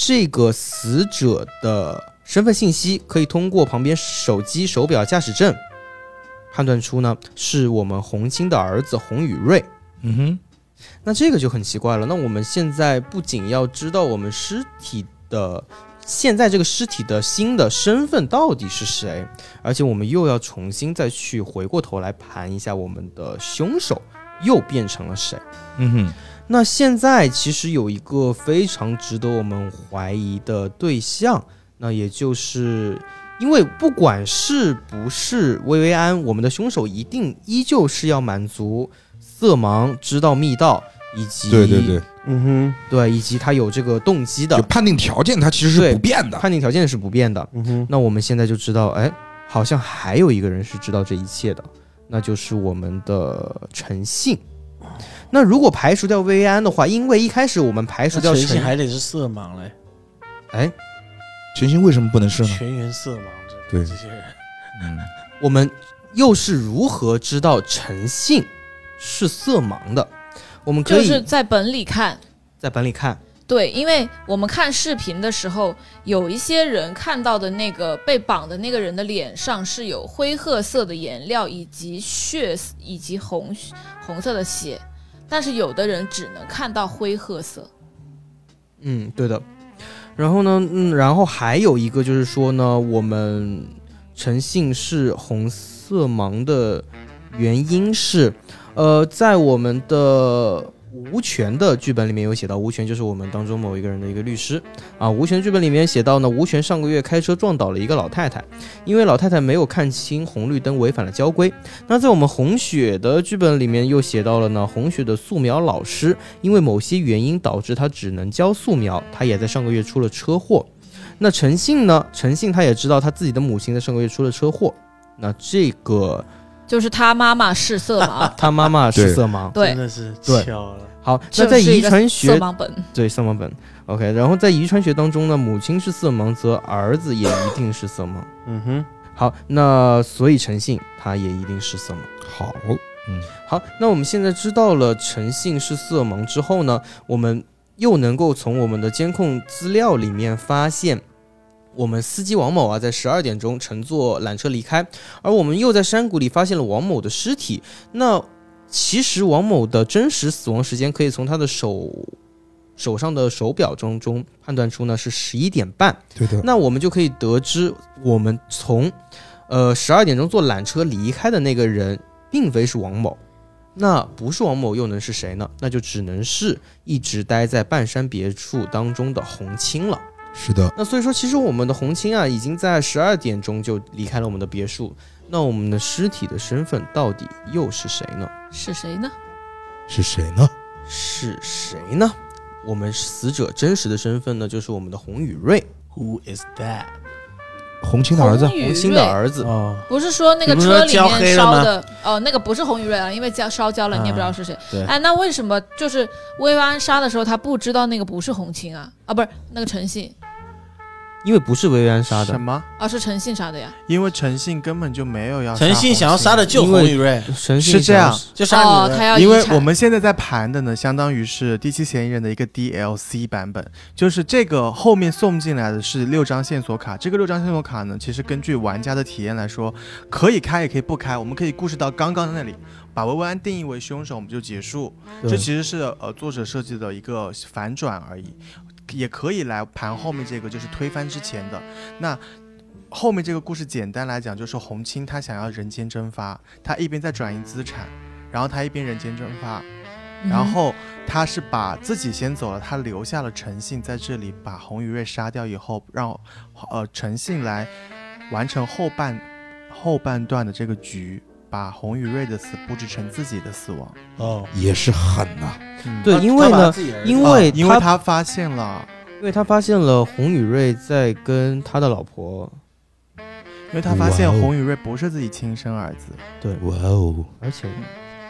这个死者的身份信息可以通过旁边手机、手表、驾驶证判断出呢是我们洪青的儿子洪宇瑞。嗯哼，那这个就很奇怪了。那我们现在不仅要知道我们尸体的现在这个尸体的新的身份到底是谁，而且我们又要重新再去回过头来盘一下我们的凶手又变成了谁。嗯哼，那现在其实有一个非常值得我们怀疑的对象，那也就是因为不管是不是薇薇安，我们的凶手一定依旧是要满足色盲、知道密道以及对对对，嗯对以及他有这个动机的就判定条件它其实是不变的。判定条件是不变的。嗯哼，那我们现在就知道，哎，好像还有一个人是知道这一切的，那就是我们的陈信。那如果排除掉薇薇安的话，因为一开始我们排除掉陈星还得是色盲嘞，哎，陈星为什么不能是呢？全员色盲，这对。这些人，嗯，我们又是如何知道陈信是色盲的？我们可就以是在本里看，在本里看，对，因为我们看视频的时候，有一些人看到的那个被绑的那个人的脸上是有灰褐色的颜料，以及血以及红红色的血，但是有的人只能看到灰褐色。嗯，对的。然后呢，嗯，然后还有一个就是说呢，我们诚信是红色盲的原因是，呃，在我们的吴权的剧本里面有写到，吴权就是我们当中某一个人的一个律师啊。吴权剧本里面写到呢，吴权上个月开车撞倒了一个老太太，因为老太太没有看清红绿灯，违反了交规。那在我们红雪的剧本里面又写到了呢，红雪的素描老师因为某些原因导致他只能教素描，他也在上个月出了车祸。那陈信呢？陈信他也知道他自己的母亲在上个月出了车祸。那这个就是他妈妈是色盲，[laughs] 他妈妈是色盲。对真，的是对巧了，好，那在遗传学色盲本。对色盲本，OK。然后在遗传学当中呢，母亲是色盲，则儿子也一定是色盲。嗯哼，好，那所以诚信他也一定是色盲。好，嗯好，那我们现在知道了诚信是色盲之后呢，我们又能够从我们的监控资料里面发现，我们司机王某啊，在十二点钟乘坐缆车离开，而我们又在山谷里发现了王某的尸体。那其实王某的真实死亡时间可以从他的手手上的手表中中判断出呢是十一点半。对的，那我们就可以得知，我们从呃十二点钟坐缆车离开的那个人，并非是王某。那不是王某又能是谁呢？那就只能是一直待在半山别墅当中的红青了。是的，那所以说，其实我们的红青啊，已经在十二点钟就离开了我们的别墅。那我们的尸体的身份到底又是谁呢？是谁呢？是谁呢？是谁呢？我们死者真实的身份呢，就是我们的洪宇瑞，Who is that？红青的儿子洪青的儿子。哦，不是说那个车里面烧的哦，那个不是洪宇瑞啊，因为焦烧焦了，你也不知道是谁。对哎，那为什么就是薇安杀的时候他不知道那个不是洪青啊？啊，不是那个陈信，因为不是薇薇安杀的，什么？啊是陈信杀的呀。因为陈信根本就没有要杀陈信想要杀的就洪宇瑞，陈信是这样就杀哦，你了。他要因为遗产我们现在在盘的呢，相当于是第七嫌疑人的一个 DLC 版本，就是这个后面送进来的是六张线索卡。这个六张线索卡呢，其实根据玩家的体验来说，可以开也可以不开。我们可以故事到刚刚那里，把薇薇安定义为凶手，我们就结束。对这其实是呃作者设计的一个反转而已，也可以来盘后面这个就是推翻之前的。那。后面这个故事简单来讲，就是洪青他想要人间蒸发，他一边在转移资产，然后他一边人间蒸发，嗯。然后他是把自己先走了，他留下了陈信在这里，把洪宇瑞杀掉以后，让呃陈信来完成后半后半段的这个局，把洪宇瑞的死布置成自己的死亡。哦，也是狠呐、嗯。对，因为呢，因为啊因为他他发现了，因为他发现了洪宇瑞在跟他的老婆，因为他发现洪宇瑞不是自己亲生儿子。对，哇哦，而且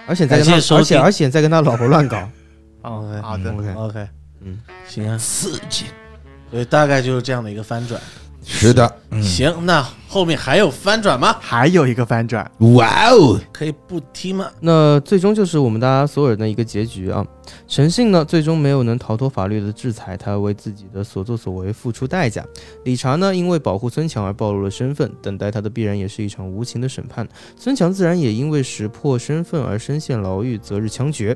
而且在跟他而且而且在跟他老婆乱搞。[laughs] 哦好的，OK，OK，嗯，行啊，刺激。所以大概就是这样的一个翻转。是的，嗯，行，那后面还有翻转吗？还有一个翻转，哇哦，可以不踢吗？那最终就是我们大家所有人的一个结局啊。陈信呢，最终没有能逃脱法律的制裁，他要为自己的所作所为付出代价。理查呢，因为保护孙强而暴露了身份，等待他的必然也是一场无情的审判。孙强自然也因为识破身份而身陷牢狱，择日枪决。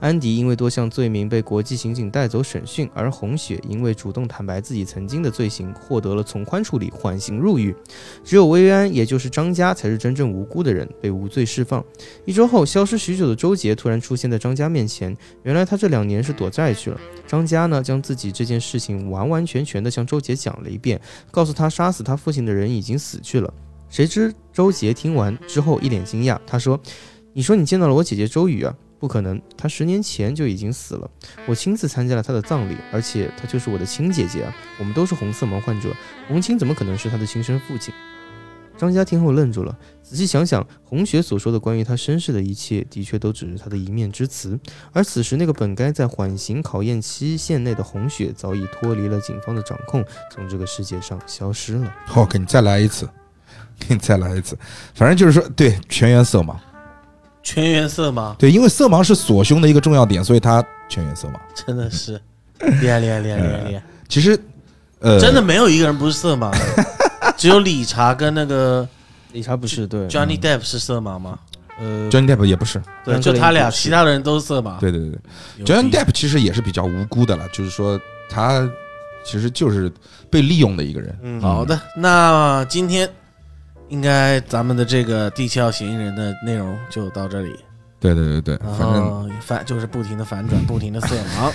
安迪因为多项罪名被国际刑警带走审讯，而红雪因为主动坦白自己曾经的罪行，获得了从宽处理，缓刑入狱。只有薇安，也就是张家，才是真正无辜的人，被无罪释放。一周后，消失许久的周杰突然出现在张家面前。原来他这两年是躲债去了。张家呢，将自己这件事情完完全全的向周杰讲了一遍，告诉他杀死他父亲的人已经死去了。谁知周杰听完之后一脸惊讶，他说：“你说你见到了我姐姐周雨啊？不可能，她十年前就已经死了。我亲自参加了她的葬礼，而且她就是我的亲姐姐啊。我们都是红色盲患者，红青怎么可能是她的亲生父亲？”张家听后愣住了，仔细想想，红雪所说的关于他身世的一切，的确都只是他的一面之词。而此时，那个本该在缓刑考验期限内的红雪，早已脱离了警方的掌控，从这个世界上消失了。好，给你再来一次，[laughs] 给你再来一次。反正就是说，对全员色盲，全员色盲，对，因为色盲是锁胸的一个重要点，所以他全员色盲。真的是厉害厉害厉害厉害厉害！[laughs] 其实，呃，真的没有一个人不是色盲的，[laughs] 只有理查跟那个理查不是对 Johnny Depp 是色盲吗？呃，Johnny Depp 也不是，对，就他俩，其他的人都是色盲。对对对对，Johnny Depp 其实也是比较无辜的了，就是说他其实就是被利用的一个人。嗯，好的，那今天应该咱们的这个第七号嫌疑人的内容就到这里，对对对对，反正反就是不停的反转，[laughs] 不停的色盲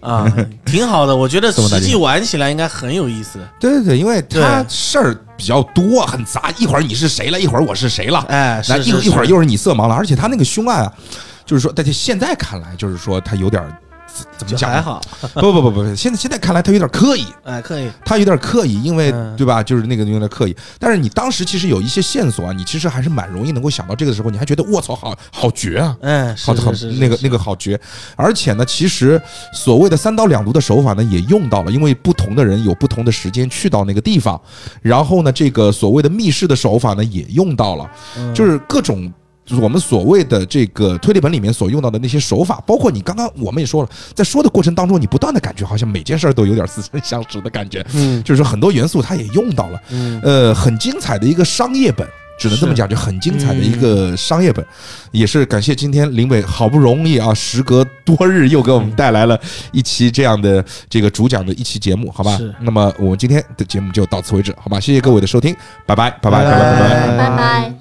[laughs] 啊，挺好的，我觉得实际玩起来应该很有意思。对对对，因为他事儿比较多，很杂，一会儿你是谁了，一会儿我是谁了，哎，那一是是是一会儿又是你色盲了，而且他那个凶案啊，就是说，但是现在看来，就是说他有点儿怎怎么讲还好，[laughs] 不不不不不，现在现在看来他有点刻意，哎，刻意，他有点刻意，因为嗯对吧？就是那个有点刻意。但是你当时其实有一些线索啊，你其实还是蛮容易能够想到这个的时候，你还觉得卧槽，好好绝啊！哎，好好是是是是那个那个好绝，而且呢，其实所谓的三刀两毒的手法呢，也用到了，因为不同的人有不同的时间去到那个地方，然后呢，这个所谓的密室的手法呢，也用到了，嗯就是各种。就是我们所谓的这个推理本里面所用到的那些手法，包括你刚刚我们也说了，在说的过程当中，你不断的感觉好像每件事儿都有点似曾相识的感觉，嗯就是说很多元素它也用到了，嗯呃，很精彩的一个商业本，只能这么讲，就很精彩的一个商业本，也是感谢今天林伟好不容易啊，时隔多日又给我们带来了一期这样的这个主讲的一期节目，好吧？那么我们今天的节目就到此为止，好吧？谢谢各位的收听，拜拜，拜拜，拜拜，拜拜。拜拜。